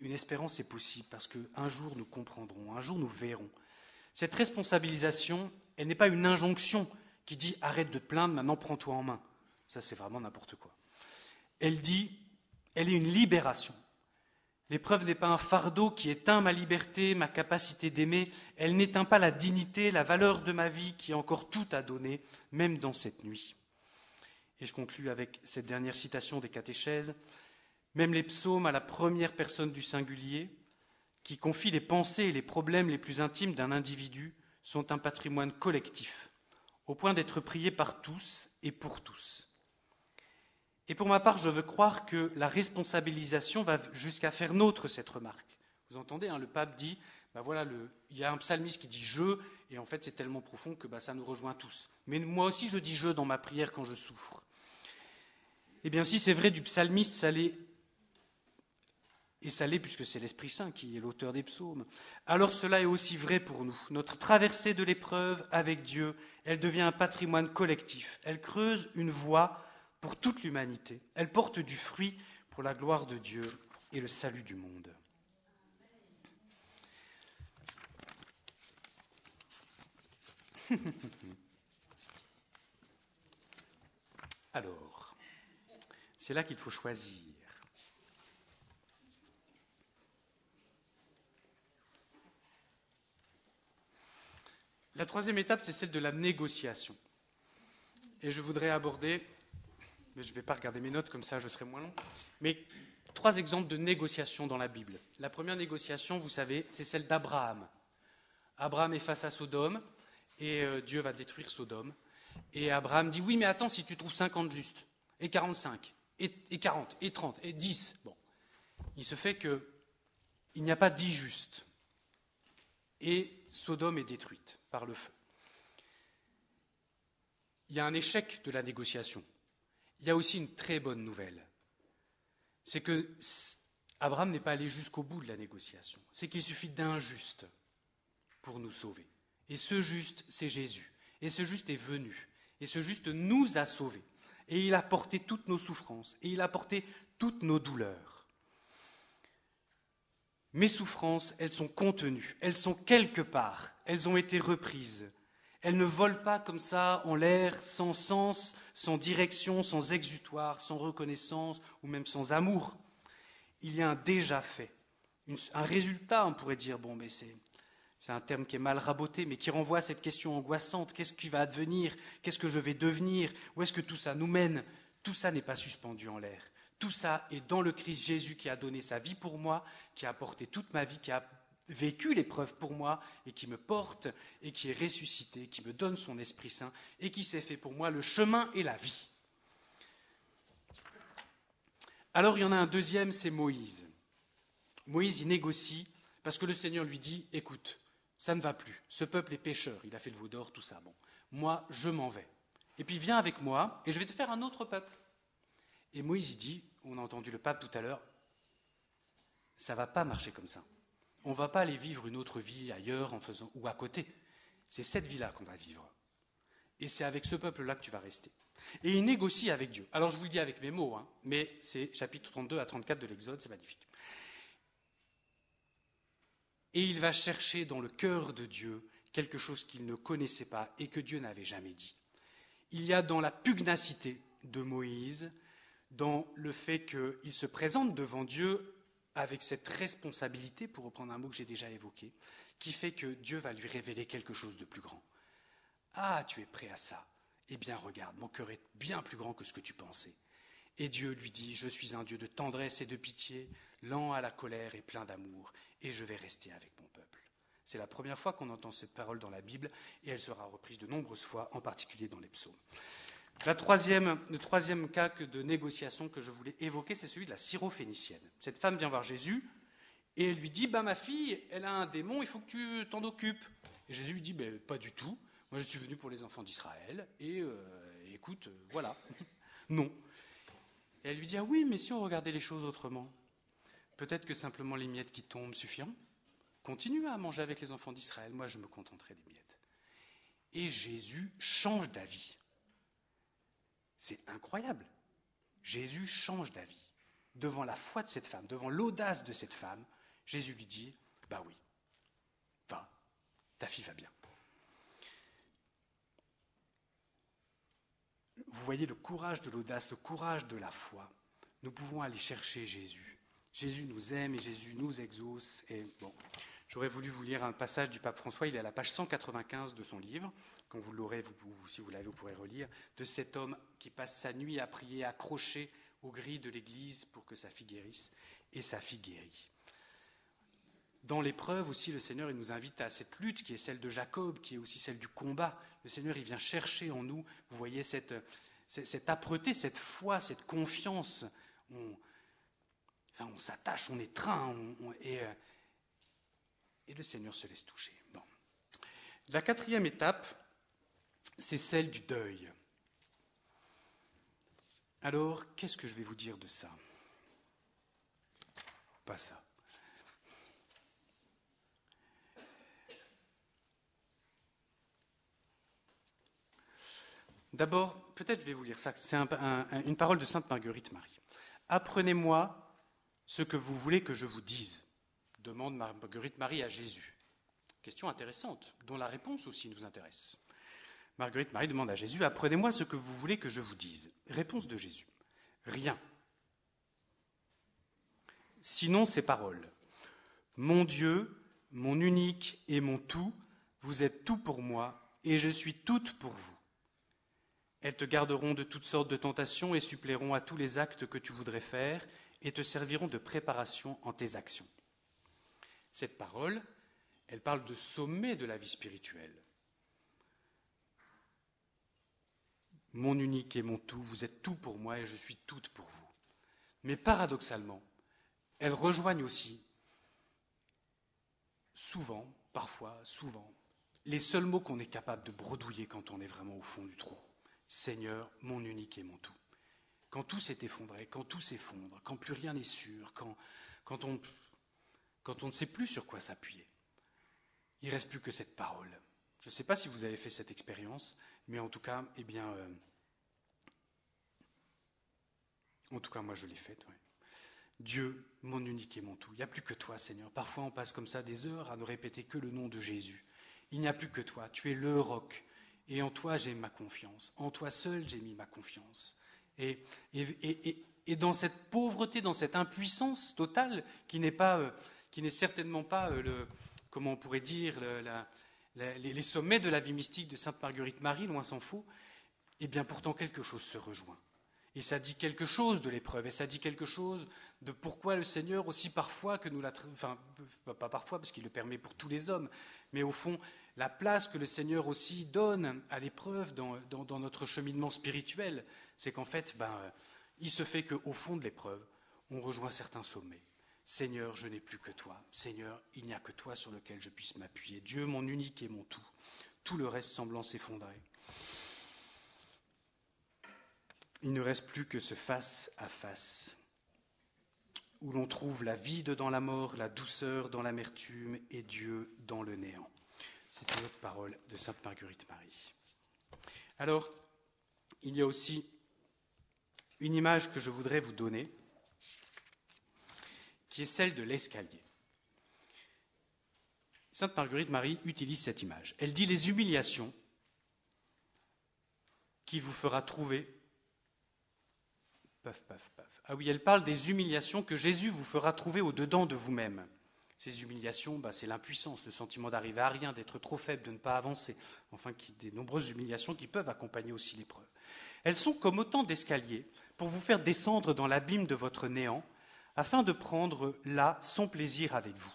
une espérance est possible parce qu'un jour nous comprendrons, un jour nous verrons. Cette responsabilisation, elle n'est pas une injonction qui dit arrête de te plaindre, maintenant prends-toi en main. Ça, c'est vraiment n'importe quoi. Elle dit, elle est une libération. L'épreuve n'est pas un fardeau qui éteint ma liberté, ma capacité d'aimer. Elle n'éteint pas la dignité, la valeur de ma vie qui a encore tout à donner, même dans cette nuit. Et je conclus avec cette dernière citation des catéchèses. Même les psaumes à la première personne du singulier, qui confient les pensées et les problèmes les plus intimes d'un individu, sont un patrimoine collectif, au point d'être priés par tous et pour tous. Et pour ma part, je veux croire que la responsabilisation va jusqu'à faire nôtre cette remarque. Vous entendez, hein, le pape dit, ben voilà, il y a un psalmiste qui dit je, et en fait c'est tellement profond que ben, ça nous rejoint tous. Mais moi aussi je dis je dans ma prière quand je souffre. Eh bien si c'est vrai du psalmiste, ça l'est, et ça l'est puisque c'est l'Esprit Saint qui est l'auteur des psaumes, alors cela est aussi vrai pour nous. Notre traversée de l'épreuve avec Dieu, elle devient un patrimoine collectif. Elle creuse une voie pour toute l'humanité. Elle porte du fruit pour la gloire de Dieu et le salut du monde. Alors, c'est là qu'il faut choisir. La troisième étape, c'est celle de la négociation. Et je voudrais aborder mais je ne vais pas regarder mes notes, comme ça je serai moins long. Mais trois exemples de négociations dans la Bible. La première négociation, vous savez, c'est celle d'Abraham. Abraham est face à Sodome et euh, Dieu va détruire Sodome. Et Abraham dit Oui, mais attends, si tu trouves 50 justes, et 45, et, et 40, et 30, et 10. Bon. Il se fait qu'il n'y a pas 10 justes. Et Sodome est détruite par le feu. Il y a un échec de la négociation. Il y a aussi une très bonne nouvelle. C'est que Abraham n'est pas allé jusqu'au bout de la négociation. C'est qu'il suffit d'un juste pour nous sauver. Et ce juste, c'est Jésus. Et ce juste est venu. Et ce juste nous a sauvés. Et il a porté toutes nos souffrances. Et il a porté toutes nos douleurs. Mes souffrances, elles sont contenues. Elles sont quelque part. Elles ont été reprises. Elles ne volent pas comme ça en l'air, sans sens, sans direction, sans exutoire, sans reconnaissance ou même sans amour. Il y a un déjà fait, un résultat, on pourrait dire. Bon, mais c'est, c'est un terme qui est mal raboté, mais qui renvoie à cette question angoissante qu'est-ce qui va advenir? Qu'est-ce que je vais devenir? Où est-ce que tout ça nous mène? Tout ça n'est pas suspendu en l'air. Tout ça est dans le Christ Jésus qui a donné sa vie pour moi, qui a apporté toute ma vie, qui a vécu l'épreuve pour moi et qui me porte et qui est ressuscité, qui me donne son Esprit Saint et qui s'est fait pour moi le chemin et la vie. Alors il y en a un deuxième, c'est Moïse. Moïse, il négocie parce que le Seigneur lui dit, écoute, ça ne va plus, ce peuple est pécheur, il a fait le veau d'or, tout ça. Bon, moi, je m'en vais. Et puis viens avec moi et je vais te faire un autre peuple. Et Moïse, dit, on a entendu le pape tout à l'heure, ça ne va pas marcher comme ça. On ne va pas aller vivre une autre vie ailleurs en faisant, ou à côté. C'est cette vie-là qu'on va vivre. Et c'est avec ce peuple-là que tu vas rester. Et il négocie avec Dieu. Alors je vous le dis avec mes mots, hein, mais c'est chapitre 32 à 34 de l'Exode, c'est magnifique. Et il va chercher dans le cœur de Dieu quelque chose qu'il ne connaissait pas et que Dieu n'avait jamais dit. Il y a dans la pugnacité de Moïse, dans le fait qu'il se présente devant Dieu avec cette responsabilité, pour reprendre un mot que j'ai déjà évoqué, qui fait que Dieu va lui révéler quelque chose de plus grand. Ah, tu es prêt à ça Eh bien, regarde, mon cœur est bien plus grand que ce que tu pensais. Et Dieu lui dit, je suis un Dieu de tendresse et de pitié, lent à la colère et plein d'amour, et je vais rester avec mon peuple. C'est la première fois qu'on entend cette parole dans la Bible, et elle sera reprise de nombreuses fois, en particulier dans les psaumes. La troisième, le troisième cas de négociation que je voulais évoquer, c'est celui de la syrophénicienne. Cette femme vient voir Jésus et elle lui dit bah, Ma fille, elle a un démon, il faut que tu t'en occupes. Et Jésus lui dit Pas du tout. Moi, je suis venu pour les enfants d'Israël et euh, écoute, euh, voilà. non. Et elle lui dit Ah oui, mais si on regardait les choses autrement, peut-être que simplement les miettes qui tombent suffiront. Continue à manger avec les enfants d'Israël, moi je me contenterai des miettes. Et Jésus change d'avis. C'est incroyable. Jésus change d'avis. Devant la foi de cette femme, devant l'audace de cette femme, Jésus lui dit Bah oui, va, ta fille va bien. Vous voyez le courage de l'audace, le courage de la foi. Nous pouvons aller chercher Jésus. Jésus nous aime et Jésus nous exauce. Et bon, j'aurais voulu vous lire un passage du pape François. Il est à la page 195 de son livre quand vous l'aurez, si vous l'avez, vous pourrez relire, de cet homme qui passe sa nuit à prier accroché aux grilles de l'église pour que sa fille guérisse, et sa fille guérit. Dans l'épreuve aussi, le Seigneur il nous invite à cette lutte qui est celle de Jacob, qui est aussi celle du combat. Le Seigneur, il vient chercher en nous, vous voyez, cette, cette âpreté, cette foi, cette confiance. On, on s'attache, on étreint, et, euh, et le Seigneur se laisse toucher. Bon. La quatrième étape, c'est celle du deuil. Alors, qu'est-ce que je vais vous dire de ça? Pas ça. D'abord, peut-être je vais vous lire ça. C'est une parole de Sainte Marguerite Marie. Apprenez-moi ce que vous voulez que je vous dise, demande Marguerite Marie à Jésus. Question intéressante, dont la réponse aussi nous intéresse. Marguerite Marie demande à Jésus, apprenez-moi ce que vous voulez que je vous dise. Réponse de Jésus, rien. Sinon ces paroles. Mon Dieu, mon unique et mon tout, vous êtes tout pour moi, et je suis toute pour vous. Elles te garderont de toutes sortes de tentations et suppléeront à tous les actes que tu voudrais faire, et te serviront de préparation en tes actions. Cette parole, elle parle de sommet de la vie spirituelle. Mon unique et mon tout, vous êtes tout pour moi et je suis toute pour vous. Mais paradoxalement, elles rejoignent aussi, souvent, parfois, souvent, les seuls mots qu'on est capable de bredouiller quand on est vraiment au fond du trou. Seigneur, mon unique et mon tout. Quand tout s'est effondré, quand tout s'effondre, quand plus rien n'est sûr, quand, quand, on, quand on ne sait plus sur quoi s'appuyer, il ne reste plus que cette parole. Je ne sais pas si vous avez fait cette expérience, mais en tout cas, eh bien, euh, en tout cas, moi, je l'ai faite. Dieu, mon unique et mon tout. Il n'y a plus que toi, Seigneur. Parfois, on passe comme ça des heures à ne répéter que le nom de Jésus. Il n'y a plus que toi. Tu es le roc. Et en toi, j'ai ma confiance. En toi seul, j'ai mis ma confiance. Et, et, dans cette pauvreté, dans cette impuissance totale, qui n'est euh, certainement pas euh, comment on pourrait dire, les, sommets de la vie mystique de Sainte Marguerite Marie, loin s'en faut, eh bien pourtant quelque chose se rejoint. Et ça dit quelque chose de l'épreuve, et ça dit quelque chose de pourquoi le Seigneur, aussi parfois que nous la. Enfin, pas parfois, parce qu'il le permet pour tous les hommes, mais au fond, la place que le Seigneur aussi donne à l'épreuve dans, notre cheminement spirituel, c'est qu'en fait, ben, il se fait qu'au fond de l'épreuve, on rejoint certains sommets. Seigneur, je n'ai plus que toi. Seigneur, il n'y a que toi sur lequel je puisse m'appuyer. Dieu, mon unique et mon tout. Tout le reste semblant s'effondrer. Il ne reste plus que ce face à face, où l'on trouve la vie dans la mort, la douceur dans l'amertume et Dieu dans le néant. C'est une autre parole de Sainte Marguerite Marie. Alors, il y a aussi une image que je voudrais vous donner qui est celle de l'escalier. Sainte Marguerite Marie utilise cette image. Elle dit les humiliations qu'il vous fera trouver. Paf, paf, paf. Ah oui, elle parle des humiliations que Jésus vous fera trouver au-dedans de vous-même. Ces humiliations, bah, c'est l'impuissance, le sentiment d'arriver à rien, d'être trop faible, de ne pas avancer, enfin qui, des nombreuses humiliations qui peuvent accompagner aussi l'épreuve. Elles sont comme autant d'escaliers pour vous faire descendre dans l'abîme de votre néant afin de prendre là son plaisir avec vous.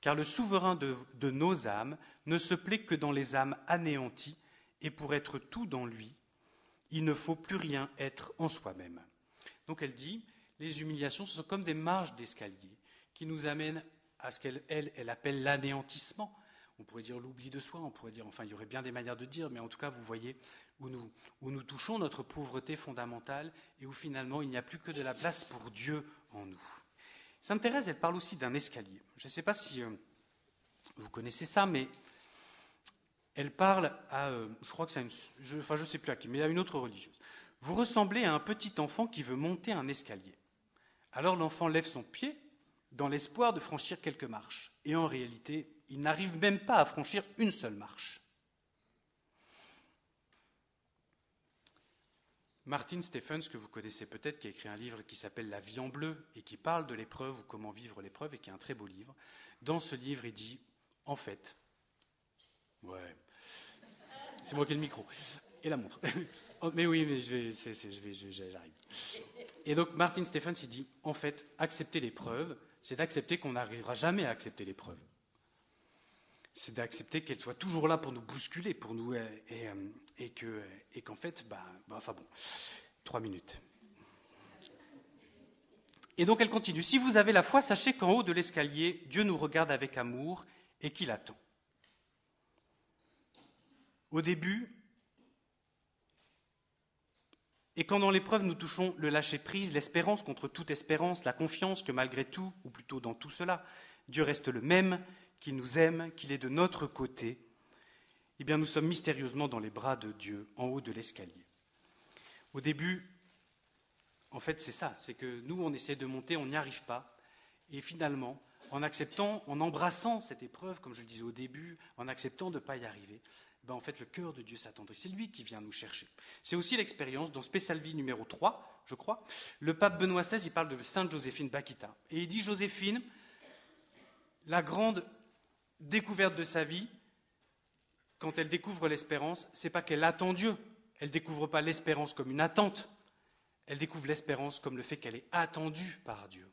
Car le souverain de, nos âmes ne se plaît que dans les âmes anéanties, et pour être tout dans lui, il ne faut plus rien être en soi-même. Donc elle dit, les humiliations, ce sont comme des marges d'escalier qui nous amènent à ce qu'elle elle, appelle l'anéantissement. On pourrait dire l'oubli de soi, on pourrait dire, enfin, il y aurait bien des manières de dire, mais en tout cas, vous voyez où nous, où nous touchons notre pauvreté fondamentale et où finalement il n'y a plus que de la place pour Dieu en nous. Sainte Thérèse, elle parle aussi d'un escalier. Je ne sais pas si euh, vous connaissez ça, mais elle parle à, euh, je crois que c'est une, enfin je sais plus à qui, mais à une autre religieuse. Vous ressemblez à un petit enfant qui veut monter un escalier. Alors l'enfant lève son pied dans l'espoir de franchir quelques marches. Et en réalité, il n'arrive même pas à franchir une seule marche. Martin Stephens, que vous connaissez peut-être, qui a écrit un livre qui s'appelle La vie en bleu et qui parle de l'épreuve ou comment vivre l'épreuve et qui est un très beau livre. Dans ce livre, il dit En fait, ouais, c'est moi qui ai le micro et la montre. Oh, mais oui, mais je vais, j'arrive. Et donc Martin Stephens, il dit En fait, accepter l'épreuve, c'est d'accepter qu'on n'arrivera jamais à accepter l'épreuve c'est d'accepter qu'elle soit toujours là pour nous bousculer, pour nous, euh, et, euh, et, et qu'en fait, bah, bah, enfin bon, trois minutes. Et donc elle continue. Si vous avez la foi, sachez qu'en haut de l'escalier, Dieu nous regarde avec amour et qu'il attend. Au début, et quand dans l'épreuve nous touchons le lâcher-prise, l'espérance contre toute espérance, la confiance que malgré tout, ou plutôt dans tout cela, Dieu reste le même qu'il nous aime, qu'il est de notre côté, eh bien nous sommes mystérieusement dans les bras de Dieu, en haut de l'escalier. Au début, en fait, c'est ça, c'est que nous, on essaie de monter, on n'y arrive pas, et finalement, en acceptant, en embrassant cette épreuve, comme je le disais au début, en acceptant de ne pas y arriver, ben en fait, le cœur de Dieu s'attendrit. C'est lui qui vient nous chercher. C'est aussi l'expérience dans Spécial Vie numéro 3, je crois. Le pape Benoît XVI, parle de Sainte Joséphine Bakita. Et il dit Joséphine, la grande découverte de sa vie, quand elle découvre l'espérance, c'est pas qu'elle attend Dieu. Elle découvre pas l'espérance comme une attente. Elle découvre l'espérance comme le fait qu'elle est attendue par Dieu.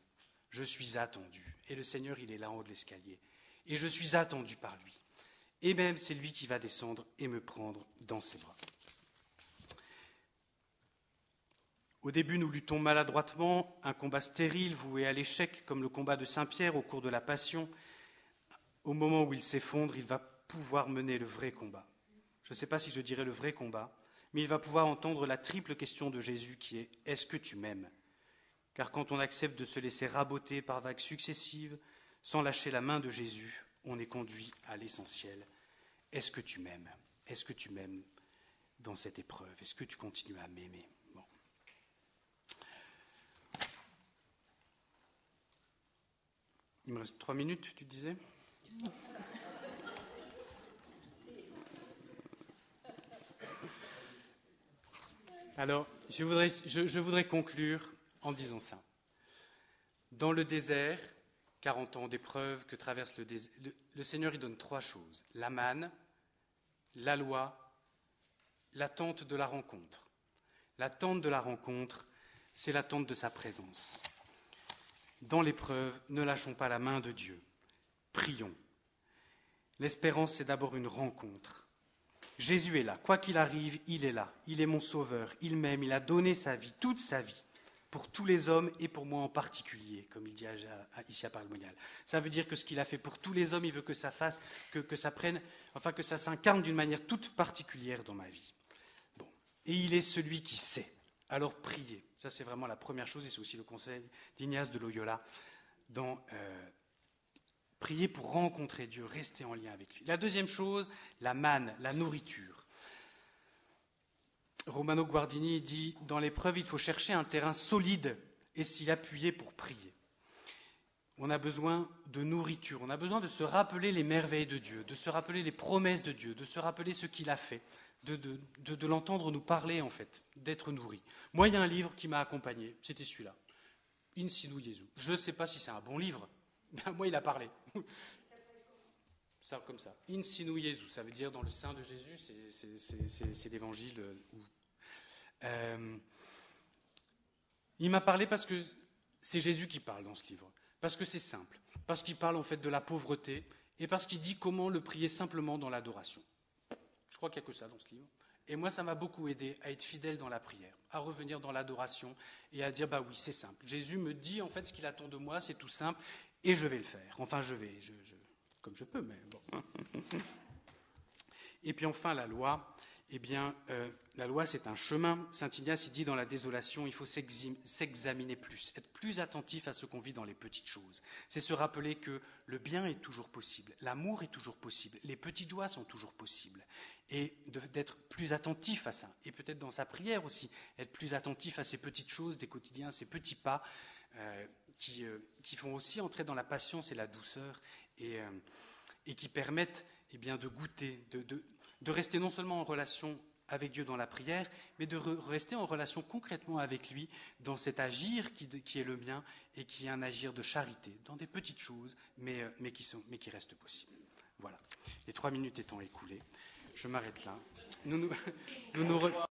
Je suis attendu. Et le Seigneur, il est là en haut de l'escalier. Et je suis attendu par lui. Et même c'est lui qui va descendre et me prendre dans ses bras. Au début, nous luttons maladroitement, un combat stérile voué à l'échec, comme le combat de Saint-Pierre au cours de la Passion. Au moment où il s'effondre, il va pouvoir mener le vrai combat. Je ne sais pas si je dirais le vrai combat, mais il va pouvoir entendre la triple question de Jésus qui est Est-ce que tu m'aimes? Car quand on accepte de se laisser raboter par vagues successives, sans lâcher la main de Jésus, on est conduit à l'essentiel. Est-ce que tu m'aimes? Est-ce que tu m'aimes dans cette épreuve? Est-ce que tu continues à m'aimer? Il me reste trois minutes, tu disais? Alors, je voudrais, conclure en disant ça. Dans le désert, 40 ans d'épreuve que traverse le désert, le, Seigneur, il donne trois choses. La manne, la loi, l'attente de la rencontre. L'attente de la rencontre, c'est l'attente de sa présence. Dans l'épreuve, ne lâchons pas la main de Dieu. Prions. L'espérance, c'est d'abord une rencontre. Jésus est là. Quoi qu'il arrive, il est là. Il est mon sauveur. Il m'aime. Il a donné sa vie, toute sa vie, pour tous les hommes et pour moi en particulier, comme il dit ici à Paris-Monial. Ça veut dire que ce qu'il a fait pour tous les hommes, il veut que ça fasse, que, que ça prenne, enfin que ça s'incarne d'une manière toute particulière dans ma vie. Bon. Et il est celui qui sait. Alors priez. Ça, c'est vraiment la première chose, et c'est aussi le conseil d'Ignace de Loyola dans euh, prier pour rencontrer Dieu, rester en lien avec lui. La deuxième chose, la manne, la nourriture. Romano Guardini dit Dans l'épreuve, il faut chercher un terrain solide et s'y appuyer pour prier. On a besoin de nourriture, on a besoin de se rappeler les merveilles de Dieu, de se rappeler les promesses de Dieu, de se rappeler ce qu'il a fait, de, l'entendre nous parler, en fait, d'être nourri. Moi, il y a un livre qui m'a accompagné, c'était celui-là. In Sinu Jesu. Je ne sais pas si c'est un bon livre, mais moi, il a parlé. Ça, comme ça. In Sinu Jesu, ça veut dire dans le sein de Jésus, c'est l'évangile. Euh, euh, il m'a parlé parce que c'est Jésus qui parle dans ce livre, parce que c'est simple, parce qu'il parle en fait de la pauvreté et parce qu'il dit comment le prier simplement dans l'adoration. Je crois qu'il n'y a que ça dans ce livre. Et moi, ça m'a beaucoup aidé à être fidèle dans la prière, à revenir dans l'adoration et à dire bah oui, c'est simple. Jésus me dit en fait ce qu'il attend de moi, c'est tout simple, et je vais le faire. Enfin, je vais, je, comme je peux, mais bon. Et puis enfin, la loi. Eh bien, euh, la loi, c'est un chemin. Saint Ignace, il dit dans la désolation, il faut s'examiner plus, être plus attentif à ce qu'on vit dans les petites choses. C'est se rappeler que le bien est toujours possible, l'amour est toujours possible, les petites joies sont toujours possibles. Et d'être plus attentif à ça. Et peut-être dans sa prière aussi, être plus attentif à ces petites choses des quotidiens, ces petits pas euh, qui, euh, qui, font aussi entrer dans la patience et la douceur et, et qui permettent eh bien, de goûter, de, de, de rester non seulement en relation avec Dieu dans la prière, mais de rester en relation concrètement avec lui dans cet agir qui, est le mien et qui est un agir de charité, dans des petites choses, mais, euh, qui, sont, mais restent possibles. Voilà. Les trois minutes étant écoulées, je m'arrête là. Nous, nous